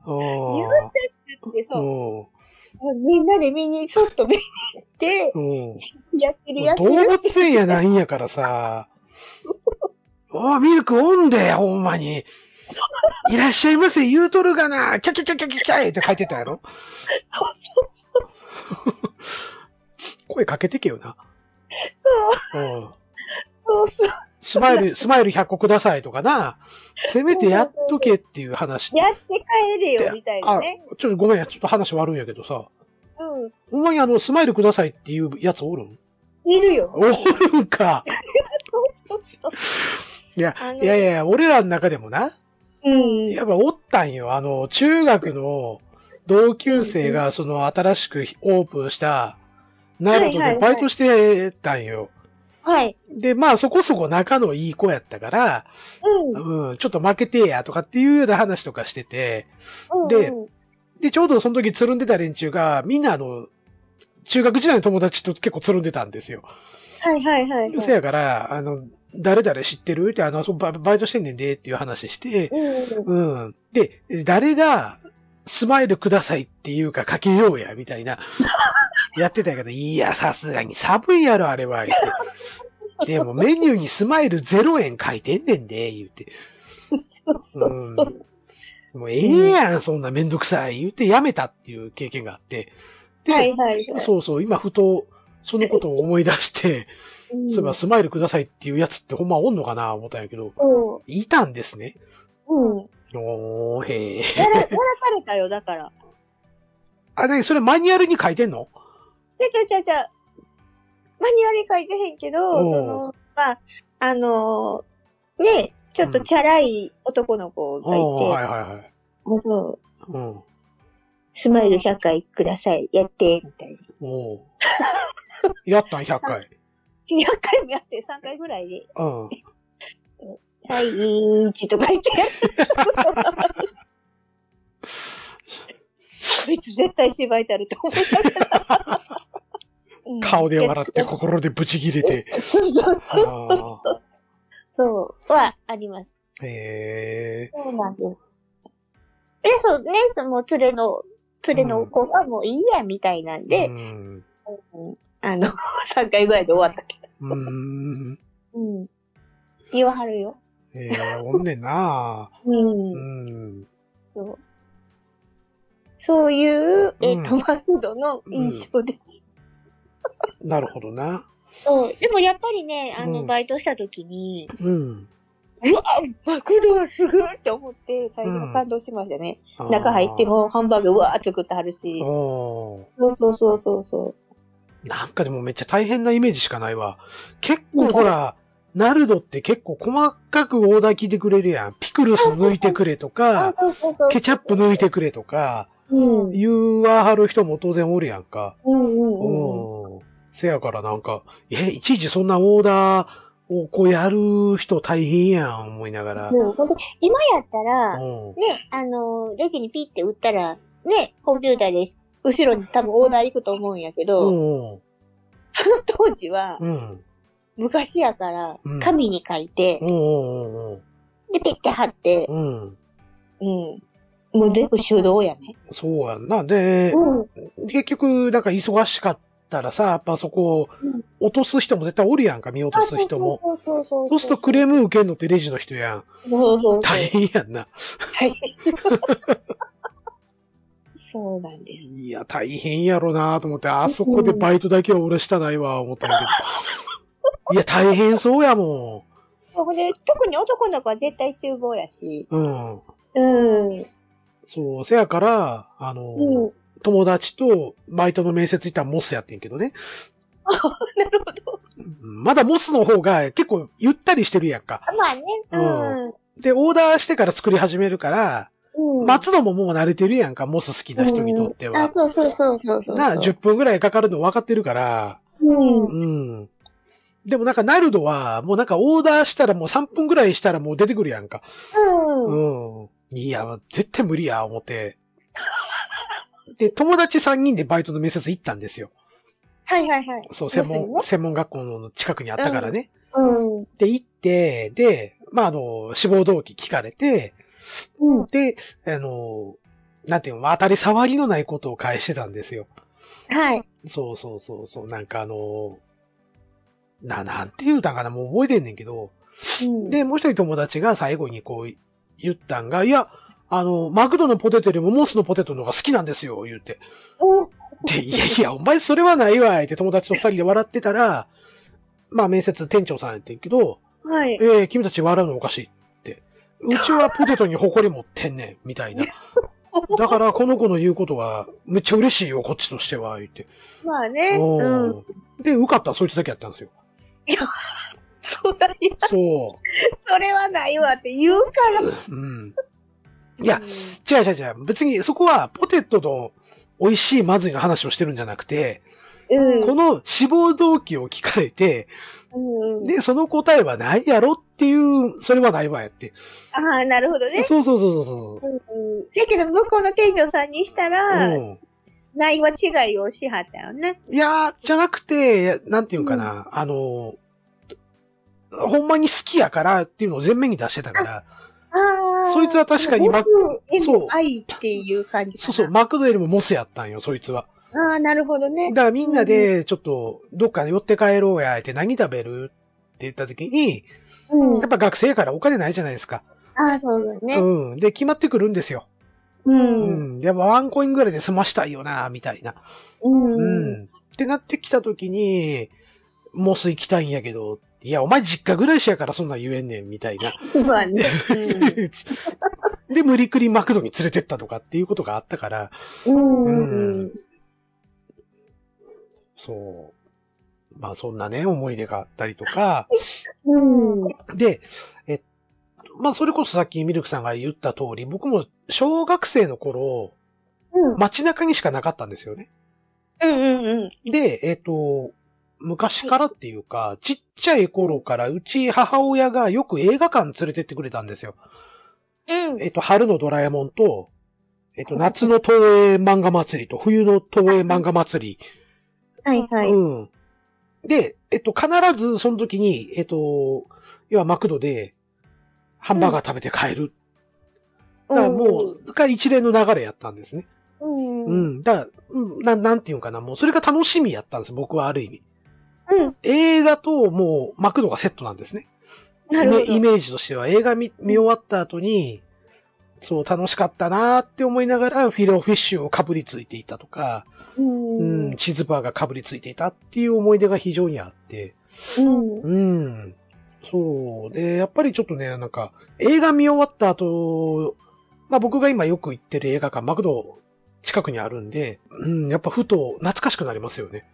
言うってうそう、ん。みんなで見に、そっと見に行って、うん。やってるやって動る。物園やないんやからさ。おい、ミルクおんで、ほんまに。いらっしゃいませ、言うとるがな。キャキャキャキャキャキャって書いてたやろ声かけてけよな。そう、うん。そうそう。スマイル、スマイル100個くださいとかな。せめてやっとけっていう話。やって帰れよ、みたいなあね。、ちょっとごめんや、ちょっと話悪いんやけどさ。うん。ほんまにあの、スマイルくださいっていうやつおるん？いるよ。おるんか。そうそういやいやいや、俺らの中でもな、うん。やっぱおったんよ。あの、中学の同級生がその新しくオープンした、ナルトでバイトしてたんよ。はい。で、まあそこそこ仲のいい子やったから、うん。うん、ちょっと負けてやとかっていうような話とかしてて、うんでうんで、ちょうどその時つるんでた連中が、みんなあの、中学時代の友達と結構つるんでたんですよ。はいはいはいはい。せやから、あの、誰々知ってる？って、あの、ババイトしてんねんでっていう話して、うん。うん。で、誰が、スマイルくださいっていうかかけようや、みたいな。やってたけど、いや、さすがに寒いやろ、あれは、言って。でもメニューにスマイル0円書いてんねんで、言って。そうそうそう。もうええやん、そんなめんどくさい、言ってやめたっていう経験があって。で、はいはいはい。そうそう、今ふと、そのことを思い出して、うんそういえばスマイルくださいっていうやつってほんまおんのかな思ったんやけど、そいたんですね。う。うん。おー、へえ。やら、やらされたよ、だから。あ、で、それマニュアルに書いてんの？ちゃちゃちゃちゃ、マニュアルに書いてへんけど、その、まあ、あのーね、ちょっとチャラい男の子がいて、おーはいはいはい。もううん。スマイル100回ください、やって、みたいな。おーやったん、100回。100回もやって3回ぐらいで、うん。はい、インチとか言って。こいつ絶対芝居たると思いながらうん 顔で笑って心でブチ切れて。そう、はあります。へえ。そうなんです。え、そうね、その連れの、連れの子がもういいや、みたいなんで、うん。うんあの、3回ぐらいで終わったけうん。ど。うん。言わはるよ。ええ、おんねんな うんう。ん。そうそういう、えっ、うんと、マクドの印象です。なるほどな。そう。でもやっぱりね、あの、うんバイトした時に、うん。うわマクドはすごいって思って、最初は感動しましたね。中入ってもハンバーグうわー作ってはるし。そうそうそうそうそなんかでもめっちゃ大変なイメージしかないわ。結構ほら、ナルドって結構細かくオーダー聞いてくれるやん。ピクルス抜いてくれとあか。ケチャップ抜いてくれとか、うん。言わはる人も当然おるやんか。うんうんうん。うん。せやからなんか、え、いちいちそんなオーダーをこうやる人大変やん、思いながら。うん、本当今やったら、うん。ね、あの、レジにピッて打ったら、ね、コンピューターで後ろに多分オーダー行くと思うんやけど、うん。その当時は、うん。昔やからうん、紙に書いて、うん。うん。うん。で、ピッて貼って、うん。うん。もう全部手動やね。そうやんな。で、うん。結局、なんか忙しかったらさ、やっぱそこうん、落とす人も絶対おるやんか、見落とす人も。そうそうそうそうするとクレーム受けんのってレジの人やん。そうそうそう。大変やんな。はい。そうなんです。いや、大変やろなと思って、あそこでバイトだけは俺したないわ、思ったけど。いや、大変そうやもほんで、特に男の子は絶対厨房やし。ん。うん。うん。そう、せやから、あの、うん。友達とバイトの面接行ったらモスやってんけどね。なるほど。うんまだモスの方が結構ゆったりしてるやんか。まあね。うん。で、オーダーしてから作り始めるから、うん。待つのももう慣れてるやんか、モス好きな人にとってはうんあ、。そうそうそうそうそう。なあ、10分ぐらいかかるの分かってるから、うん。うん。でもなんか、ナルドは、もうなんかオーダーしたらもう3分ぐらいしたらもう出てくるやんか。うん。うん。いや、絶対無理や、思って。で、友達3人でバイトの面接行ったんですよ。はいはいはい。そう、専門、専門学校の近くにあったからね。うん。で、行って、で、まあ、あの、志望動機聞かれて、うん。で、あの、なんていうの、当たり障りのないことを返してたんですよ。はい。そうそうそうそう、なんかあの、な、なんて言うたんかな、もう覚えてんねんけど、うん、で、もう一人友達が最後にこう言ったんが、いや、あの、マクドのポテトよりもモスのポテトの方が好きなんですよ、言うて。おで、いやいや、お前それはないわ、って友達と二人で笑ってたら、まあ面接店長さんやってんけど、はい。ええ君たち笑うのおかしいって。うちはポテトに誇り持ってんねん、みたいな。だから、この子の言うことは、めっちゃ嬉しいよ、こっちとしては、言って。まあね。ううん。ん。で、受かったらそいつだけやったんですよ。そうだね。そそれはないわって言うから。う。うん。いや、違う違う違う。別にそこはポテトの美味しいまずいの話をしてるんじゃなくて、うん。この志望動機を聞かれて、うん。で、その答えはないやろっていう、それはないわやって。ああ、なるほどね。そうそうそうそうそうん。せやけど、向こうの店長さんにしたう。ら、うん。ないは違いをしはったよね。いやー、じゃなくて、なんていうかな、あの、ほんまに好きやからっていうのを前面に出してたから、ああ。そいつは確かにま僕そう愛っていう感じ。そうそう、マクドよりもモスやったんよ、そいつは。ああ、なるほどね。だからみんなで、ちょっと、どっか寄って帰ろうや、って何食べる？って言った時に、うんやっ。ぱ学生やからお金ないじゃないですか。ああ、そうだね。うん。で、決まってくるんですよ。う。うんん。やっぱワンコインぐらいで済ましたいよな、みたいな。うん。ううん。ん。ってなってきた時に、モス行きたいんやけど、いや、お前実家暮らしやからそんなん言えんねん、みたいな。まあね。で、無理くりマクドに連れてったとかっていうことがあったから、うん。ううんん。そう。まあそんなね、思い出があったりとか、うん。で、え、まあそれこそさっきミルクさんが言った通り、僕も小学生の頃、うん。街中にしかなかったんですよね。うんうんうん。で、えっ、と、昔からっていうか、ちっちゃい頃からうち母親がよく映画館連れてってくれたんですよ。うん。えっ、と、春のドラえもんと、えっ、と、夏の東映漫画祭りと冬の東映漫画祭り。はいはい。うん。で、えっ、と、必ずその時に、えっ、と、要はマクドで、ハンバーガー食べて帰る。だからもう、が一連の流れやったんですね。うん。ううん。ん。だから、うん、ななんていうのかな、もうそれが楽しみやったんです、僕はある意味。うん。映画ともうマクドがセットなんですね。なるほど。イメイメージとしては映画見見終わった後に、そう楽しかったなーって思いながらフィレオフィッシュをかぶりついていたとか、うん。ううんん、チーズバーがかぶりついていたっていう思い出が非常にあって、うん。うん。そう。で、やっぱりちょっとね、なんか、映画見終わった後、まあ僕が今よく行ってる映画館、マクド近くにあるんで、うん、やっぱふと懐かしくなりますよね。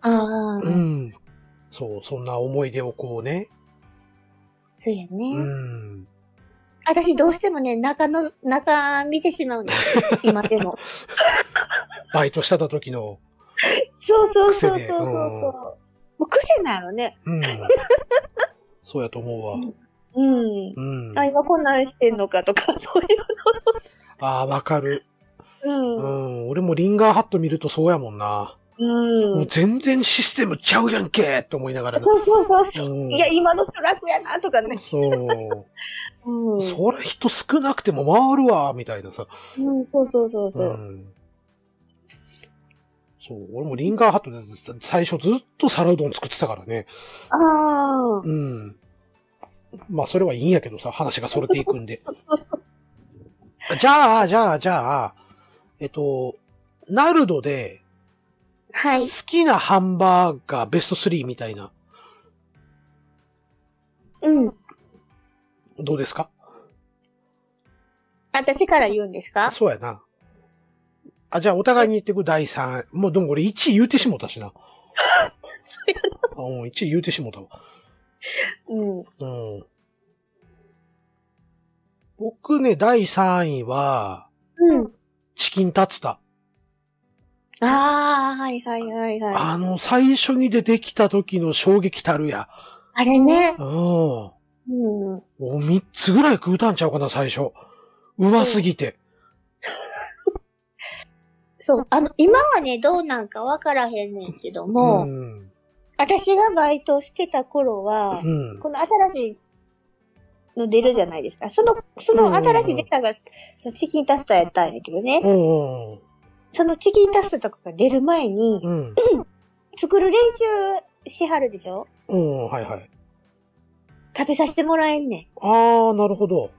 ああ。うん。そう、そんな思い出をこうね、そうやね。うん。私どうしてもね、中の、中見てしまうんですよ。今でも。バイトしてた時の、そうそうそうそうそうう。うんもう癖なのね。うん。そうやと思うわ。うん。うん。あ、今こんなんしてんのかとか、そういうああ、わかる。の。ううん。ん。俺もリンガーハット見るとそうやもんな。もう。うん全然システムちゃうやんけって思いながらな。そうそうそうそう。うんいや、今の人楽やな、とかね。そう。うん。そら人少なくても回るわ、みたいなさ。うん、そうそうそうそうう。ん。そう、俺もリンガーハットで最初ずっと皿うどん作ってたからね。ああ。うん。まあ、それはいいんやけどさ、話がそれていくんで。じゃあ、じゃあ、じゃあ、えっと、ナルドで、はい好。きなハンバーガーベスト3みたいな、うん。どうですか？私から言うんですか？そうやな。あ、じゃあお互いに言ってく第3。もうでも俺1位言うてしもたしな。あうん、1位言うてしもたわ。うん。うん。僕ね、第3位は、うん。チキンタツタ。ああ、はいはいはいはい。あの、最初に出てきた時の衝撃たるや。あれね。うん。もうん。う3つぐらい食うたんちゃうかな、最初。うますぎて。そう。あの、今はね、どうなんかわからへんねんけども、うん。私がバイトしてた頃は、うん。この新しいの出るじゃないですか。その、その新しいデータが、そのチキンタスタやったんやけどね。うん。そのチキンタスタとかが出る前に、うん。作る練習しはるでしょ？うん。はいはい。食べさせてもらえんねん。あー、なるほど。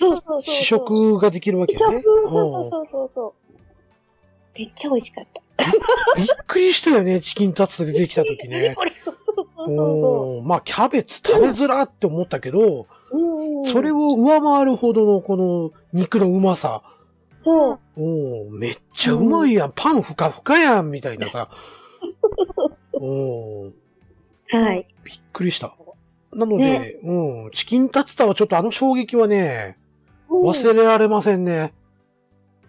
そうそうそうそう。試食ができるわけね。試食、そうそうそうそうそう。めっちゃ美味しかった。びっくりしたよね、チキンタツタ出てきた時ね。これ、そうそうそうそおーまあ、キャベツ食べづらって思ったけど、うん。それを上回るほどのこの肉のうまさ。そう。おーめっちゃうまいやん。パンふかふかやん、みたいなさ。そうそう。はい。びっくりした。なので、うん、チキンタツタはちょっとあの衝撃はね、忘れられませんね。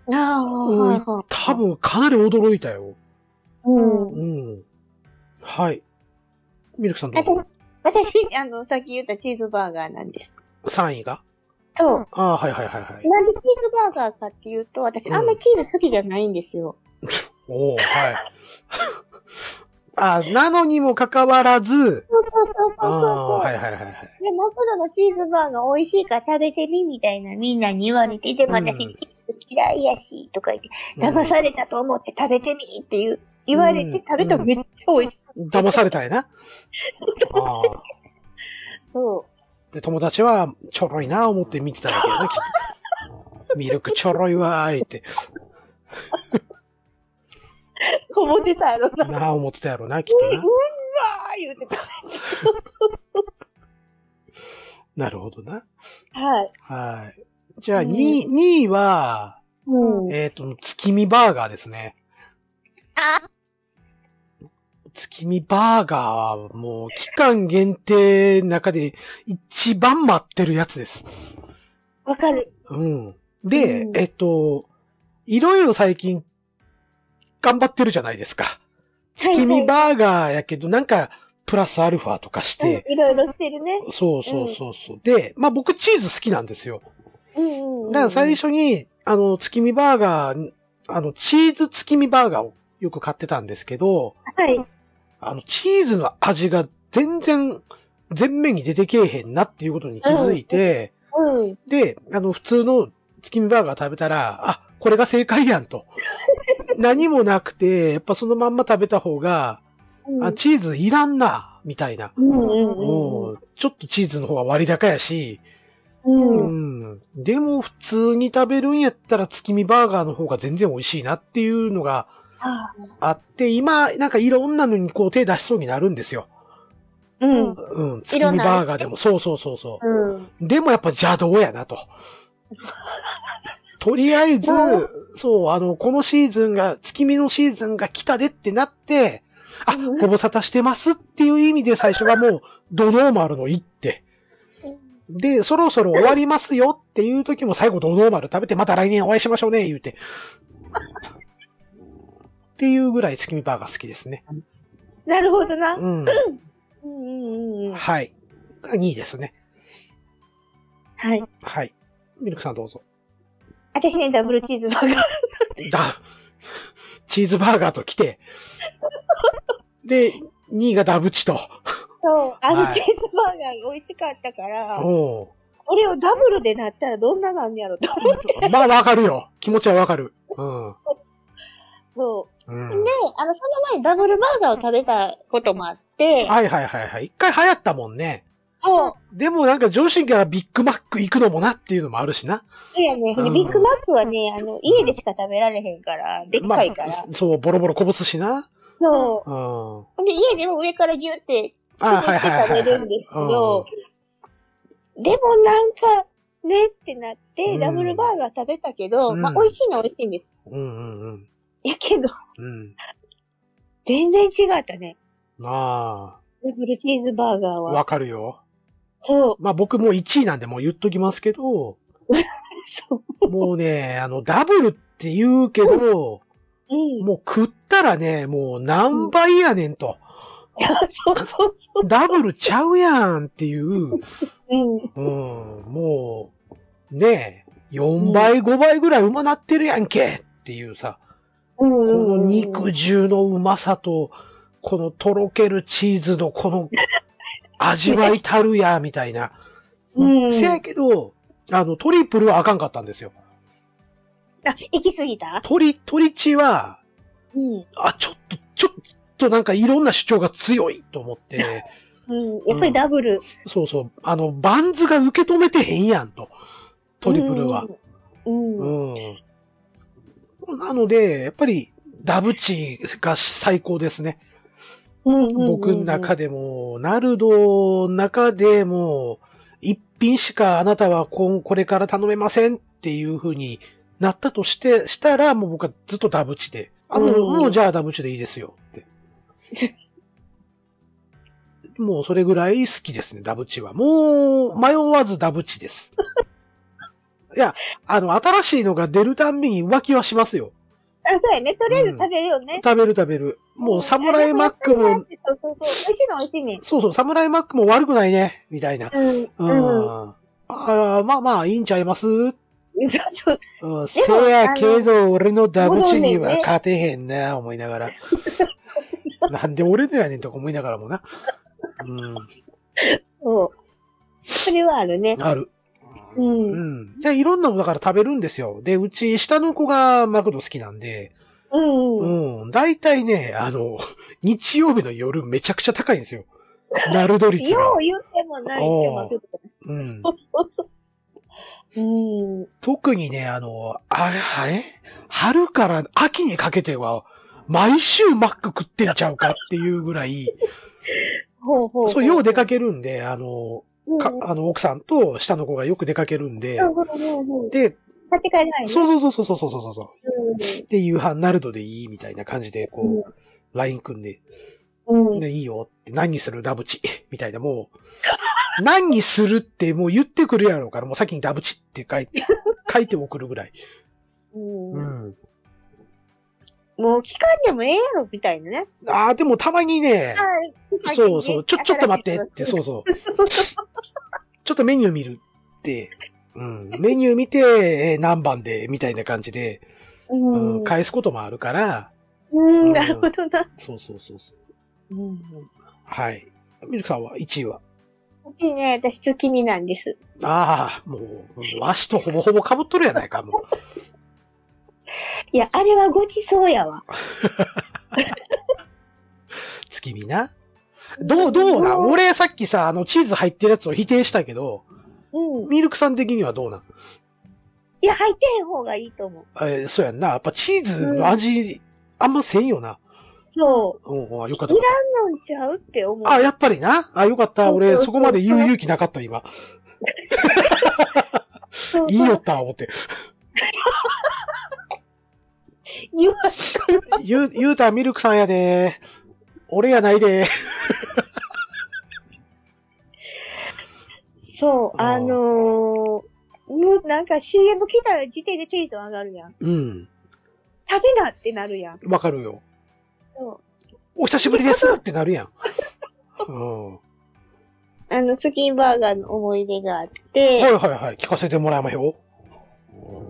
れ、ああ、はいはい。多分かなり驚いたよ。うん。うん。はい。ミルクさんどうぞ。私、あの、さっき言ったチーズバーガーなんです。3位が？そう。ああ、はいはいはいはい。なんでチーズバーガーかっていうと、私、あんまりチーズ好きじゃないんですよ。おおはい。あなのにもかかわらず、そうそうそうあそうそうあ、はいはいはいはい。で、マクドのチーズバーガー美味しいから食べてみみたいなみんなに言われて、でも私うんチーズ嫌いやし、とか言って、騙されたと思って食べてみっていう、言われうんて食べたらめっちゃ美味しい。うん騙されたんやな。ああ。そで、友達はちょろいな思って見てただけやな、きっと。ミルクちょろいわーいって、う。思ってたやろな。なあ思ってたやろな、きっとな。うわー言うてた。そうそうそう。なるほどな。はい。はい。じゃあ、うん2位、2位は、うん。えっ、と、月見バーガーですね。あ、月見バーガーはもう期間限定の中で一番待ってるやつです。わかる。うん。で、うんえっと、いろいろ最近頑張ってるじゃないですか。月見バーガーやけど、なんかプラスアルファとかして、うんいろいろしてるね。そうそうそうそう。で、まあ僕チーズ好きなんですよ。うんうんうん。だから最初に、あの、月見バーガー、あの、チーズ月見バーガーをよく買ってたんですけど、はい。あの、チーズの味が全然前面に出てけえへんなっていうことに気づいて、うん。で、あの、普通の月見バーガー食べたら、あ、これが正解やんと。何もなくて、やっぱそのまんま食べた方が、うんあ、チーズいらんな、みたいな。うんうんうんもう、ちょっとチーズの方が割高やし、うん。ううん。ん。でも普通に食べるんやったら月見バーガーの方が全然美味しいなっていうのがああって、今、なんかいろんなのにこう手出しそうになるんですよ。うん。うん。月見バーガーでも、そうそうそうそう。うん。でもやっぱ邪道やなと。とりあえず、そう、あの、このシーズンが、月見のシーズンが来たでってなって、あ、うんご無沙汰してますっていう意味で最初はもう、ドノーマルの行って、で、そろそろ終わりますよっていう時も最後ドノーマル食べてまた来年お会いしましょうね、言うて。っていうぐらい月見バーガー好きですね。なるほどな。うん。うんうん。はい。が2位ですね。はい。はい。ミルクさんどうぞ。私ね、ダブルチーズバーガー。だ、チーズバーガーと来て、で、2位がダブチと。そう、あのはいチーズバーガーが美味しかったから、おうこれをダブルでなったらどんななんやろと思って。まあわかるよ。気持ちはわかる。うん。そうう。んで、。あの、その前にダブルバーガーを食べたこともあって、はいはいはいはい。一回流行ったもんね。そう。でもなんか上司からビッグマック行くのもなっていうのもあるしな。いやね、うんビッグマックはね、あの、家でしか食べられへんから、でっかいから。まあ、そう、ボロボロこぼすしな。そう。うん。で、家でも上からギュってあはいはいはいはい。食べるんですけど、でもなんか、ねってなって、うんダブルバーガー食べたけど、うんまあ、美味しいのは美味しいんです。うんうんうん。やけど、うん。全然違ったね。あダブルチーズバーガーあ、は。わかるよ。そう。まあ僕も1位なんでもう言っときますけど、そう。もうね、あの、ダブルって言うけど、うん。もう食ったらね、もう何倍やねんと。いや、そうそうそダブルちゃうやんっていう、う。うん。うん、もう、ねえ、4倍、5倍ぐらいうまなってるやんけっていうさ、うんこうんうん。の肉汁のうまさと、このとろけるチーズのこの味わいたるや、みたいな。うんせやけど、あの、トリプルはあかんかったんですよ。あ、行き過ぎた？トリ、トリチは、うん。あ、ちょっと、ちょっとなんかいろんな主張が強いと思って、うん。やっぱりダブル。そうそう、あの、バンズが受け止めてへんやんと。トリプルは。うん。うん。うん。なので、やっぱり、ダブチが最高ですね。うん。僕の中でも、ナルドの中でも、一品しかあなたはこれから頼めませんっていう風になったとして、したら、もう僕はずっとダブチで。あの、うんもうじゃあダブチでいいですよって。もうそれぐらい好きですね、ダブチは。もう、迷わずダブチです。いや、あの、新しいのが出るたんびに浮気はしますよ。あ、そうやね。とりあえず食べるよね。食べる食べる。もう、サムライマックも、そうそうそう。美味しいの美味しいね。そうそう、サムライマックも悪くないね、みたいな。うん。う。うんん。ああまあまあ、いいんちゃいます？うん、そうそう。せやけど、俺のダブチには勝てへんな、思いながら。なんで俺のやねんとか思いながらもな。うん、そう。それはあるね。ある。うん。ううん。ん。で、いろんなのだから食べるんですよ。で、うち、下の子がマクド好きなんで、うん。うん。大体ね、あの、日曜日の夜めちゃくちゃ高いんですよ。ナルド率がよう。言ってもないっておーまくってうん。そうそうそう。うん。特にね、あの、あ、え？春から秋にかけては、毎週マック食ってんちゃうかっていうぐらい、ほうほうほう。そう、よう出かけるんで、あの、あの、奥さんと下の子がよく出かけるんで。で、買って帰れないね。そうそうそうそうそうそうそう。うで、夕飯ナルドでいいみたいな感じで、こう、LINE 組んで、ん。うん。ね、いいよって、何にする？ダブチみたいな、もう、何にするってもう言ってくるやろうから、もう先にダブチって書いて、書いて送るぐらい。うんうん。もう聞かんでもええやろ、みたいなね。ああ、でもたまにね、はい。そうそう、ちょ、ちょっと待ってって、そうそう。ちょっとメニュー見るって、うん、メニュー見て、えー何番で、みたいな感じで、う。うん、うん。返すこともあるから、うん、なるほどな。そうそうそうそう。うん。はい。ミルクさんは1位は？欲しいね、私月見なんです。ああ、もう、わしとほぼほぼ被っとるやないか、もう。いや、あれはごちそうやわ。月見な。どう、どうな俺さっきさ、あの、チーズ入ってるやつを否定したけど、うん。ミルクさん的にはどうなん？いや、入ってへん方がいいと思う。えーそうやんな。やっぱチーズの味、あんませんよな。そうん、うんよかったい。う。飲んちゃうって思う。あ、やっぱりな。あ、よかった。俺、そこまで言う勇気なかった、今。そうそう いいよった、思って。言わゆう、ゆうたミルクさんやで。俺やないで。そう、あのー、もうなんか CM 来たら時点でテンション上がるやん。うん。食べなってなるやん。わかるよ。そうお久しぶりですってなるやん。うん。はあの、スキンバーガーの思い出があっいて、はいはい。聞かせてもらいましょ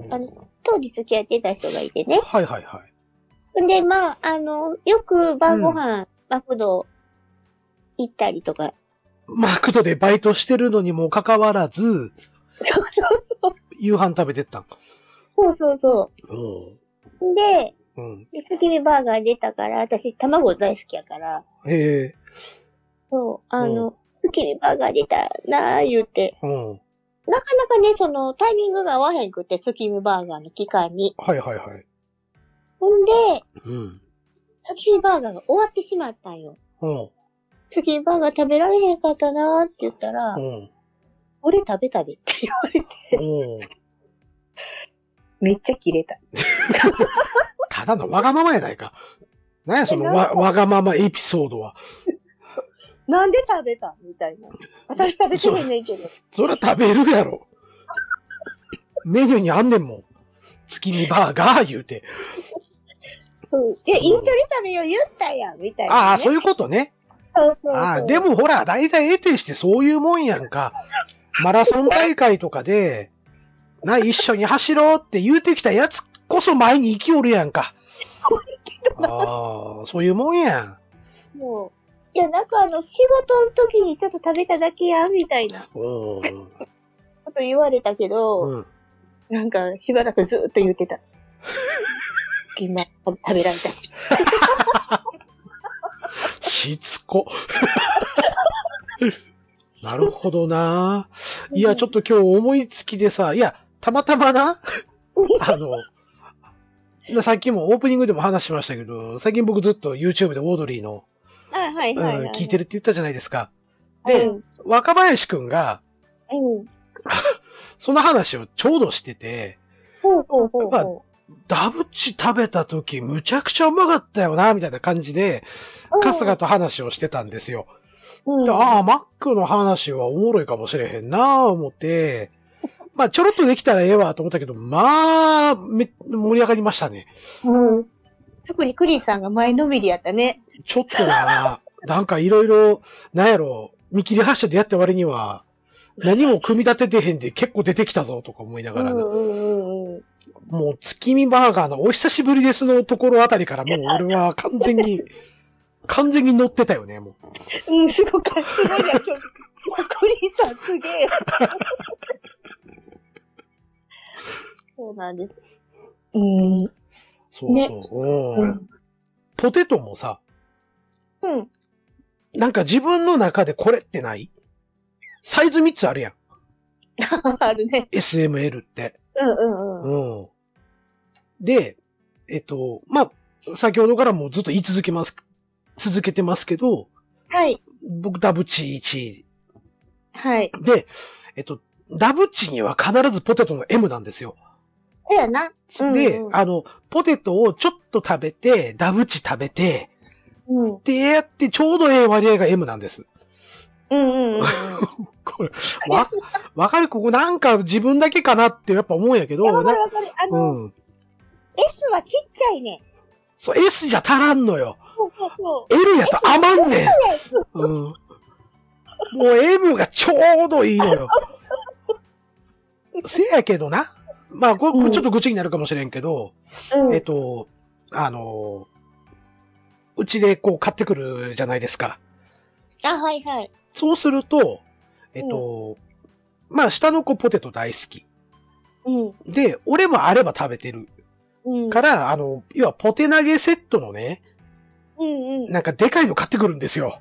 あの、当時付き合ってた人がいてねう。。はいはいはい。んで、まあ、あの、よく晩ご飯、マクド行ったりとか。マクドでバイトしてるのにもかかわらず、そうそうそう。夕飯食べてったん。そうそうそうん。う。で、うん。でスキミバーガー出たから、私卵大好きやから、へえ。そう、あの、スキミバーガー出たなー言うて、うん。なかなかね、そのタイミングが合わへんくって、スキミバーガーの期間に。はいはいはい。ほんで、うん。スキミバーガーが終わってしまったんよ。うん。スキミバーガー食べられへんかったなーって言ったら、うん。俺食べたでって言われて、うん。めっちゃキレた。ただのわがままやないか。なんやそのえわ、わがままエピソードは。なんで食べたみたいな。私食べてへんねんけど。そ りゃ食べるやろ。メニューにあんねんもん。月見バーガー言うて。そう。で、一緒に食べよう言ったやん、みたいな、ね。ああ、そういうことね。そうそうそう。ああ、でもほら、大体得てしてそういうもんやんか。マラソン大会とかで、な、一緒に走ろうって言うてきたやつこそ前に行きおるやんか。ああ、そういうもんやん。もう。いや、なんかあの、仕事の時にちょっと食べただけやん、みたいなうこと言われたけど、ん。うん。なんかしばらくずーっと言ってた。今、食べられたし。しつこ。なるほどな。いや、ちょっと今日思いつきでさ、いや、たまたまな、あの、さっきもオープニングでも話しましたけど、最近僕ずっと YouTube でオードリーの、あ、はいうんはい、はい。聞いてるって言ったじゃないですか。でうん、若林くんが、うん。その話をちょうどしてて、ほうほうほうほダブチ食べた時むちゃくちゃうまかったよな、みたいな感じで、う。春日と話をしてたんですよ。うん、でああ、マックの話はおもろいかもしれへんなぁ思って、まあちょろっとできたらええわと思ったけど、まあ、め、盛り上がりましたね。うん。特にクリンさんが前のめりやったね。ちょっとな、なんかいろいろ、なんやろ、見切り発車でやった割には、何も組み立ててへんで結構出てきたぞとか思いながら、うんうんうんうん。もう月見バーガーのお久しぶりですのところあたりからもう俺は完全に、完全に乗ってたよね、もう。うん、すごかった。すごいな、今日。クリンさんすげえ。そうなんです。うん。そうそう。ねうんうん。ポテトもさ、うん。なんか自分の中でこれってない？サイズ3つあるやん。あるね。SML って。うんうんうん。うん。で、えっと、まあ、先ほどからもずっと言い続けます、続けてますけど、はい。僕ダブチ1はい。で、えっと、ダブチには必ずポテトの M なんですよ。そうやな。うんで、うんあの、ポテトをちょっと食べて、ダブチ食べて、うん。でやってちょうどええ割合が M なんです。うんうんうん。これ、わ、わかるここなんか自分だけかなってやっぱ思うんやけど、わかなるわかる。あの、うん。S はちっちゃいね。そう、S じゃ足らんのよ。そうそうそ L やと余んねん。う。うん。もう M がちょうどいいのよ。せやけどな。まあ、これ、これちょっと愚痴になるかもしれんけど、うん。えっと、あの、うちでこう買ってくるじゃないですか。あ、はいはい。そうすると、えっと、まあ、下の子ポテト大好き。うん。で、俺もあれば食べてる。うん。から、あの、要はポテ投げセットのね、うんうん。なんかでかいの買ってくるんですよ。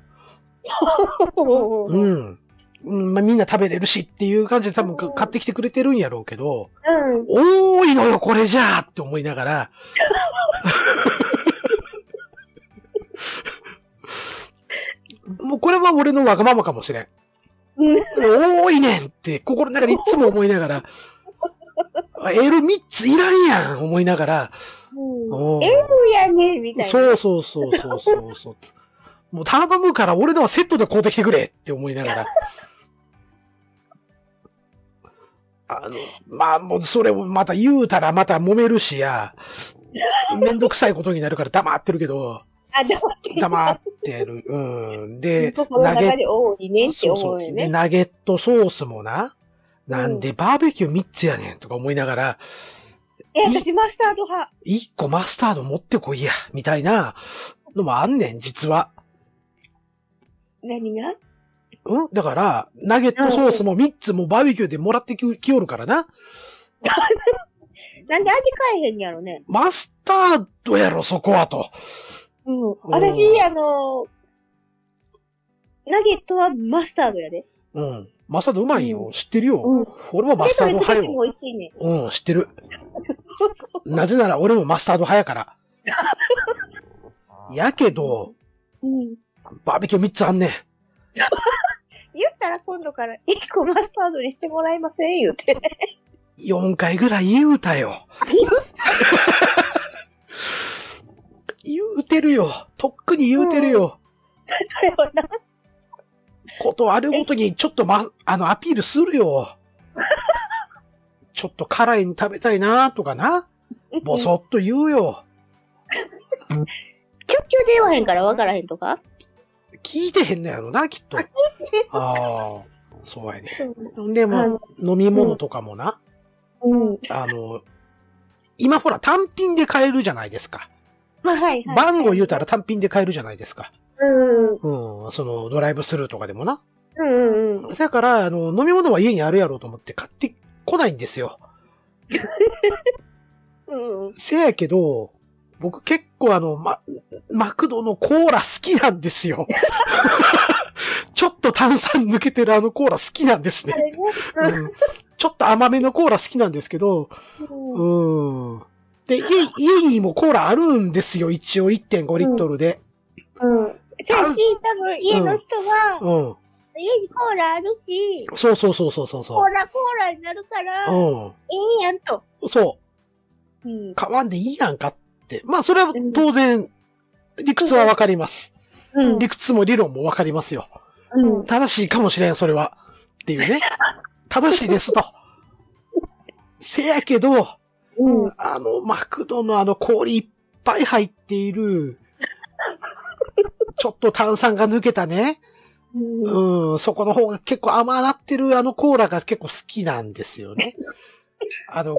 う。うんん。うん、まあ、みんな食べれるしっていう感じで多分か買ってきてくれてるんやろうけど、うん。多いのよ、これじゃあって思いながら。もうこれは俺のわがままかもしれん。うん。多いねんって心の中でいつも思いながら。L3 ついらんやん思いながら。おー M やねみたいな。そうそうそうそうそうそう。もう頼むから俺のはセットで買うてきてくれって思いながら。あの、まあ、もうそれをまた言うたらまた揉めるしや、めんどくさいことになるから黙ってるけど、あ、黙って。黙ってる。うん。で、心のナゲ中で多いねってそうそう。で。ナゲットソースもな、なんでバーベキュー3つやねんとか思いながら、え、私マスタード派。1個マスタード持ってこいや、みたいなのもあんねん、実は。何が？うん？だから、ナゲットソースも3つもバーベキューでもらってききおるからな。なんで味変えへんやろね。マスタードやろ、そこはと。うん。うん私、あの、ナゲットはマスタードやで。うん。マスタードうまいよ。う知ってるよ。うん。俺もマスタード派よ。美味しいね。うん、知ってる。なぜなら俺もマスタード派やから。やけど、うん。バーベキュー3つあんねん。言ったら今度から1個マスタードにしてもらえません言うて。4回ぐらい言うたよ。言うてるよ。とっくに言うてるよ。それはな。ことあるごとにちょっとま、あの、アピールするよ。ちょっと辛いに食べたいなとかな。ぼそっと言うよ。キュッキュで言わへんから分からへんとか？聞いてへんのやろな、きっと。ああ、そうやね。であも、飲み物とかもな、うん。あの、今ほら単品で買えるじゃないですか。まあ、はいはい。番号言うたら単品で買えるじゃないですか。うん。うん、そのドライブスルーとかでもな。うんうんうん。そやから、あの、飲み物は家にあるやろうと思って買ってこないんですよ。うんうん。せやけど、僕結構あの、ま、マクドのコーラ好きなんですよ。ちょっと炭酸抜けてるあのコーラ好きなんですね。うん、ちょっと甘めのコーラ好きなんですけど、うん。うん。で、家、家にもコーラあるんですよ、一応1.5リットルで。うん。そうし、多分家の人は、うん。家にコーラあるし、そうそうそうそうそうそコーラコーラになるから、えう。えやんと。うん。そう。うん。買わんでいいやんかって。まあ、それは当然、理屈はわかります。うん。理屈も理論もわかりますよ。うん。正しいかもしれん、それは。っていうね。正しいですと。せやけど、うん。あの、マクドのあの氷いっぱい入っている、ちょっと炭酸が抜けたね。うん。うん、そこの方が結構甘なってるあのコーラが結構好きなんですよね。あの、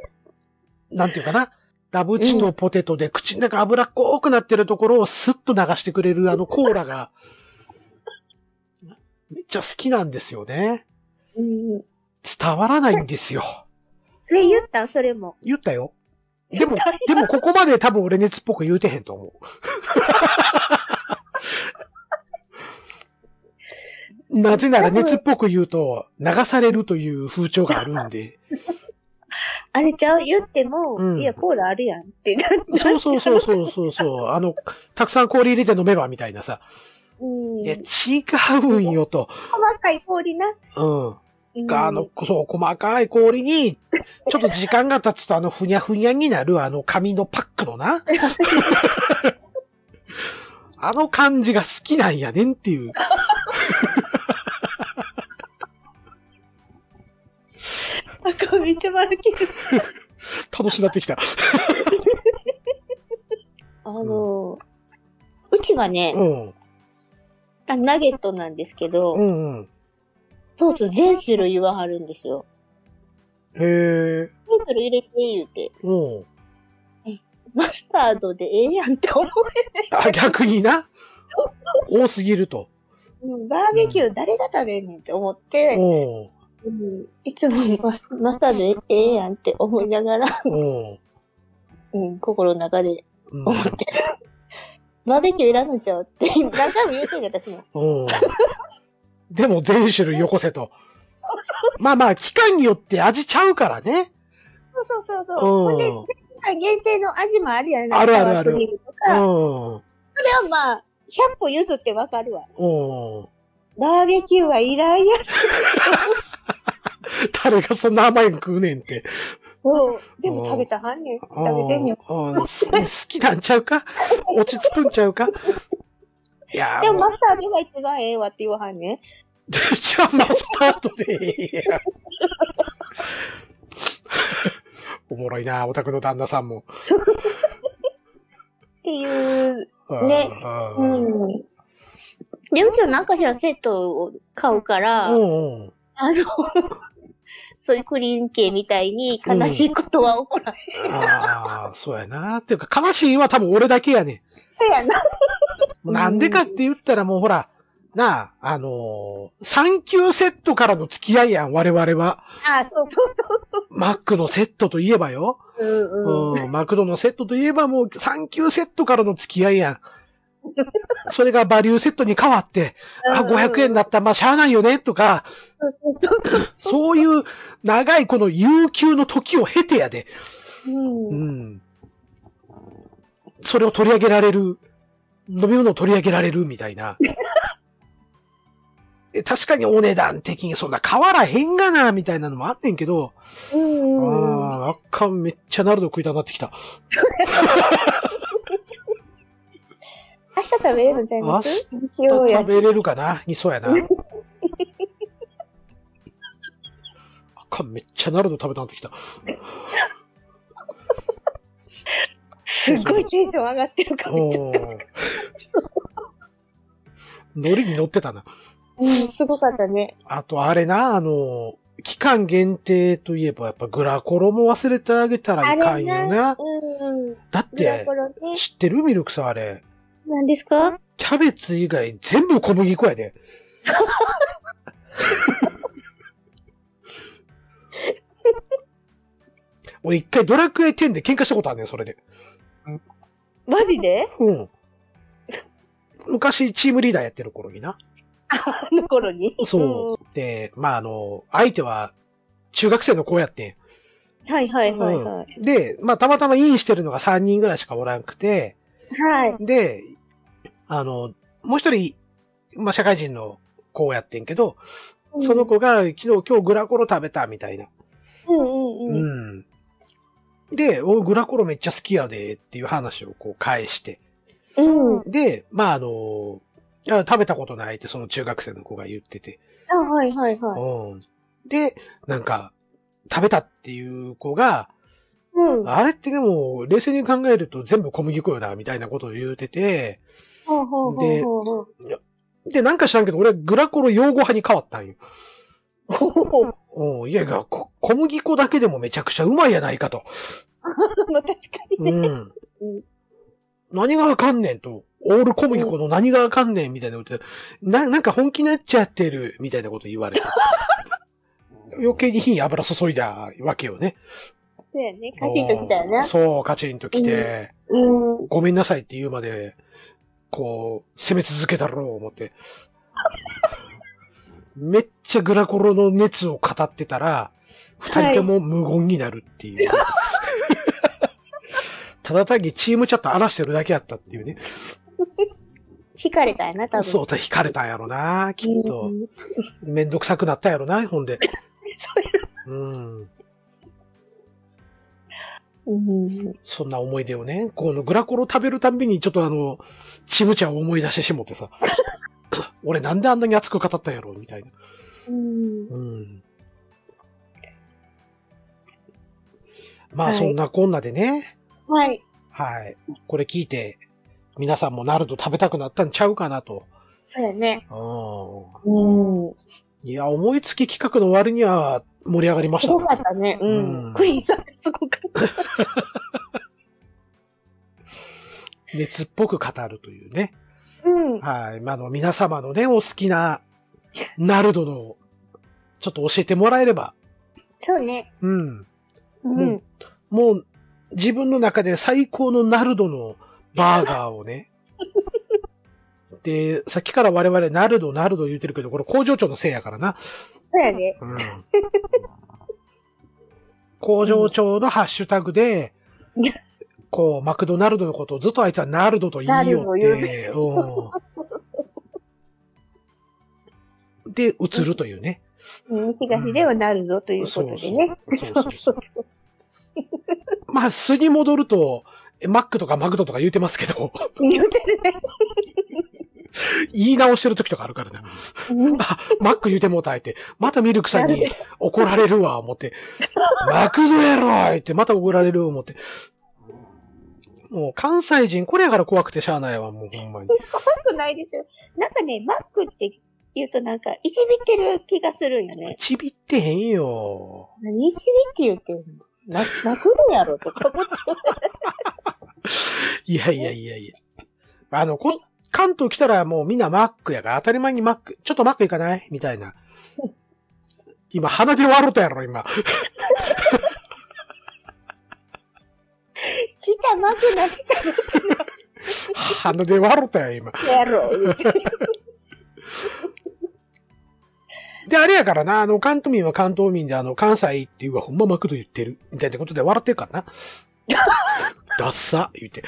なんていうかな。ダブチとポテトで口の中脂っこくなってるところをスッと流してくれるあのコーラが、めっちゃ好きなんですよね。うん。伝わらないんですよ。で、言ったんそれも。言ったよ。でも、でもここまで多分俺熱っぽく言うてへんと思う。なぜなら熱っぽく言うと流されるという風潮があるんで。あれちゃう？言っても、うんいや、コーラあるやんってなって。そうそうそうそうそうそう。あの、たくさん氷入れて飲めばみたいなさ。うん。いや、違うんよと。細かい氷な。うん。うんあの、そう、細かい氷に、ちょっと時間が経つとあの、ふにゃふにゃになるあの紙のパックのな。あの感じが好きなんやねんっていう。なんかめっちゃ丸ける。楽しなってきた。あの、うちはね、うん。あナゲットなんですけど、うんうん。ソース全種類言わはるんですよ。へえ。全種類入れて言うて、うん。マスタードでええやんって思う。あ、逆にな？多すぎると。うんバーベキュー誰が食べんねんって思って、うん。うんいつもマスタードでええやんって思いながら、うん。うん、心の中でうん思ってる。バーベキューいらんのちゃうって何回も言うてんねん私も。うん。でも全種類よこせと。まあまあ、期間によって味ちゃうからね。そうそうそうそう。ほん限定の味もあるやん。あるあるある。うん。それはまあ、100歩譲ってわかるわ。うん。バーベキューはいらんやん。誰がそんな甘いの食うねんって。そう。でも食べたはんねん。食べてんねん。うんうんす好きなんちゃうか？落ち着くんちゃうか？いやでもマスタードが一番ええわって言わはんねん。じゃあマスタードでええやん。おもろいな、オタクの旦那さんも。っていう、ねう。うんん。で、うちは何かしらセットを買うから、うんうん。あの、そういうクリーン系みたいに悲しいことは起こらへん。ああ、そうやな。っていうか、悲しいは多分俺だけやねん。そうやな。なんでかって言ったらもうほら、なあ、あのー、サンキューセットからの付き合いやん、我々は。あ、そうそうそうそう。マックのセットといえばよ。うんうん。うん、マクドのセットといえばもうサンキューセットからの付き合いやん。それがバリューセットに変わって、あ、500円だったらまあしゃあないよね、とか。そういう長いこの悠久の時を経てやで。うんう。ん。それを取り上げられる、飲み物を取り上げられるみたいな。え確かにお値段的にそんな変わらへんがな、みたいなのもあってんけど、うんうん。あかんめっちゃナルド食いたくなってきた。明日食べれるんちゃいます？日曜やし食べれるかな？にそうやな。あっかんめっちゃナルド食べたくなってきた。すっごいテンション上がってるから。おーノリに乗ってたな。うん、すごかったね。あと、あれな、あの、期間限定といえば、やっぱグラコロも忘れてあげたらいかんよな。うんうん。だってね。知ってる？ミルクさんあれ。何ですか？キャベツ以外全部小麦粉やで。俺一回ドラクエ10で喧嘩したことあんねん、それで。マジで？うん。昔チームリーダーやってる頃にな。あの頃にそう。で、まあ、あの、相手は中学生の子やってん。うん。はいはいはいはい。うんで、まあ、たまたまインしてるのが3人ぐらいしかおらんくて、はい。で、あの、もう一人、まあ、社会人の子やってんけど、その子が昨日今日グラコロ食べたみたいな。うんうんうん。うん。で、おグラコロめっちゃ好きやでっていう話をこう返して。うん。で、まあ、あの、いや食べたことないってその中学生の子が言ってて。あ、はいはいはい。うん。で、なんか、食べたっていう子が、うん。あれってでも、冷静に考えると全部小麦粉よな、みたいなことを言うてて、ほうほうほうほうほう。で、なんか知らんけど、俺、グラコロ用語派に変わったんよ。いやいや、こ小麦粉だけでもめちゃくちゃうまいやないかと。まあ確かにね。うん。何がわかんねんと。オール小麦粉の何がわかんねんみたいなことでな、なんか本気になっちゃってるみたいなこと言われて。余計に火に油注いだわけよね。そうやね。カチンときたよな。そう、カチンと来て、うん。ごめんなさいって言うまで、こう、攻め続けたろう思って。めっちゃグラコロの熱を語ってたら、二人とも無言になるっていう。ただ単にチームチャット荒らしてるだけやったっていうね。惹かれたやな、多分。そう、惹かれたんやろな、きっとう。んめんどくさくなったんやろな、ほんで。そううん。うん。そんな思い出をね、このグラコロ食べるたんびにちょっとあの、チムチャを思い出してしもってさ。俺なんであんなに熱く語ったんやろみたいな。うん。うん。まあ、はいそんなこんなでね。はい。はい。これ聞いて、皆さんもナルト食べたくなったんちゃうかなと。そうやね。ううん。ん。いや、思いつき企画の割には盛り上がりましたねすごかったね。ううんん。クイーンさんがすごかった。熱っぽく語るというね。うん。はい。まあ、あの、皆様のね、お好きな、ナルドの、ちょっと教えてもらえれば。そうね。うん。うん。もう、自分の中で最高のナルドのバーガーをね。で、さっきから我々ナルド、ナルド言うてるけど、これ工場長のせいやからな。そうやね。うん。工場長のハッシュタグで、こう、マクドナルドのことをずっとあいつはナルドと言いよって、うん。で、映るというね。うん東ではなるぞということでね。そうそうそうまあ、素に戻ると、えマックとかマクドとか言うてますけど、言うてるね。言い直してる時とかあるからね。うんあ、マック言うてもうたいって、またミルクさんに怒られるわ、思って。マクドやろいって、また怒られる、思って。もう関西人、これやから怖くてしゃあないわ、もうほんまに。怖くないですよ。なんかね、マックって言うとなんか、いじびってる気がするんよね。ちびってへんよ。何いじびって言ってんの？な、マクドやろとか思って。いやいやいやいや。あの、こ、関東来たらもうみんなマックやから、当たり前にマック、ちょっとマック行かない？みたいな。今、鼻で笑ったやろ、今。下マクなし鼻で笑ったよ、今。やろ。で、あれやからな、あの、関東民は関東民で、あの、関西っていうわ、ほんまマクド言ってる。みたいなことで笑ってるからな。ダッサ言って。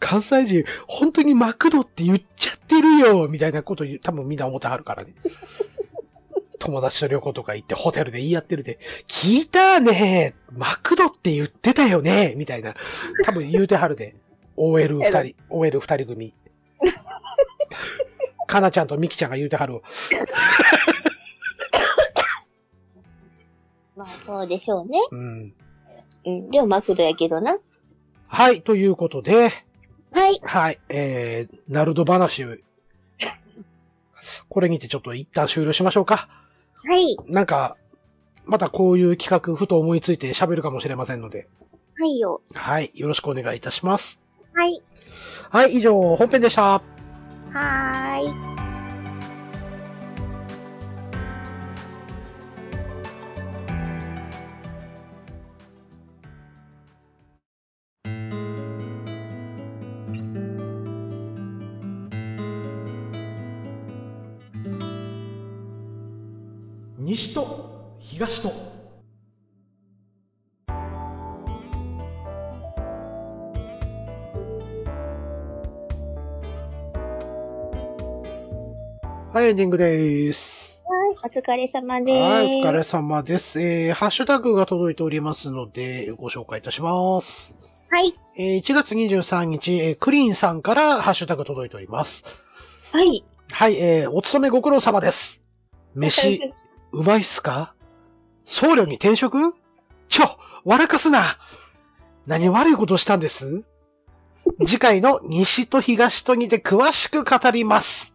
関西人、本当にマクドって言っちゃってるよみたいなこと言う、多分みんな思ってはるからね。友達と旅行とか行ってホテルで言い合ってるで、聞いたねマクドって言ってたよねみたいな。多分言うてはるで。OL 二人、OL 二人組。かなちゃんとみきちゃんが言うてはるわ。まあ、そうでしょうね。うん。うん。でもマクドやけどな。はい、ということで、はい。はい、えー、ナルド話を、これにてちょっと一旦終了しましょうか。はい。なんか、またこういう企画、ふと思いついて喋るかもしれませんので、はいよ。はい、よろしくお願いいたします。はい。はい、以上、本編でした。はーい。西と東と。はい、エンディングです。はい。お疲れ様です。はい、お疲れ様です。えー、ハッシュタグが届いておりますので、ご紹介いたします。はい。えー、1月23日、えー、クリーンさんからハッシュタグ届いております。はい。はい、えー、お勤めご苦労様です。飯、うまいっすか？僧侶に転職？ちょ、笑かすな何悪いことしたんです？次回の西と東とにて詳しく語ります。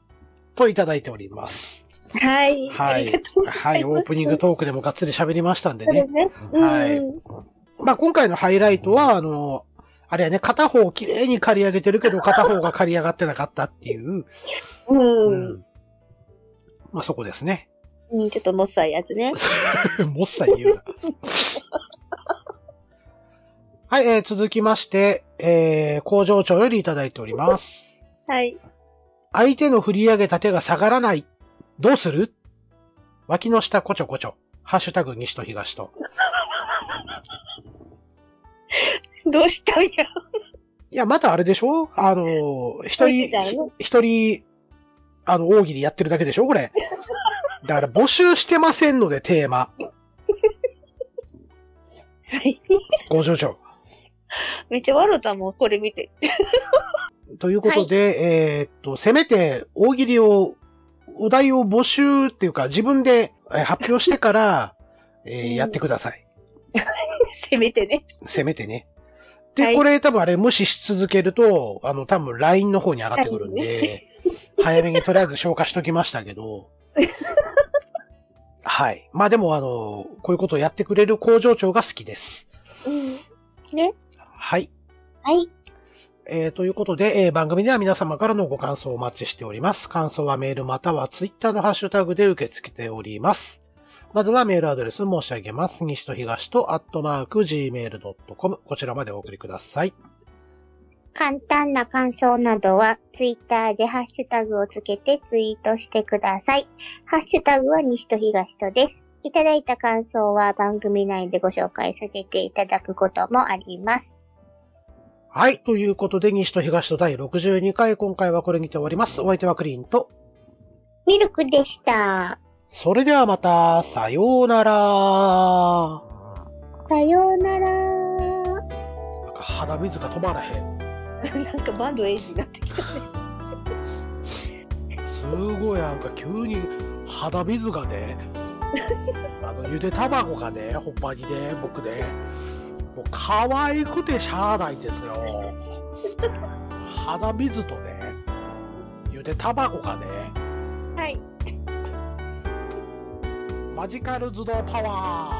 といただいております。はい。はいはいい、オープニングトークでもがっつり喋りましたんでね。そうですね。はいうんまあ今回のハイライトは、あの、あれやね、片方綺麗に刈り上げてるけど、片方が刈り上がってなかったっていう。う。うんん。まあそこですね。うん、ちょっともっさいやつね。もっさい言うな。はい、えー続きまして、えー、工場長よりいただいております。はい。相手の振り上げた手が下がらない。どうする？脇の下こちょこちょ。ハッシュタグ西と東と。どうしたんや？いや、またあれでしょ？あの、一人一人、あの、大喜利やってるだけでしょ？これ。だから募集してませんので、テーマ。はい。工場長。めっちゃ笑ったもん、これ見て。ということで、えーっと、せめて大喜利を、お題を募集っていうか自分でえー発表してから、えーうんやってください。せめてね。せめてね。で、はいこれ多分あれ無視し続けると、あの多分 LINE の方に上がってくるんで、早めにとりあえず消化しときましたけど。はい。まあでもあの、こういうことをやってくれる工場長が好きです。うん。ね。はい。はい。えーということで、えー番組では皆様からのご感想をお待ちしております。感想はメールまたはツイッターのハッシュタグで受け付けております。まずはメールアドレス申し上げます。西と東とアットマーク gmail.com こちらまでお送りください。簡単な感想などは、ツイッターでハッシュタグをつけてツイートしてください。ハッシュタグは西と東とです。いただいた感想は番組内でご紹介させていただくこともあります。はい。ということで、西と東と第62回、今回はこれにて終わります。お相手はクリーンと、ミルクでした。それではまた、さようなら。さようなら。赤肌水が止まらへん。なんかバンドエイジになってきたね。すごいなんか急に肌水がね、あの、ゆで卵がね、ほんまにね、僕ね、もう可愛くてしゃあないんですよ。肌水とね、ゆで卵がね、はい。マジカル頭脳パワー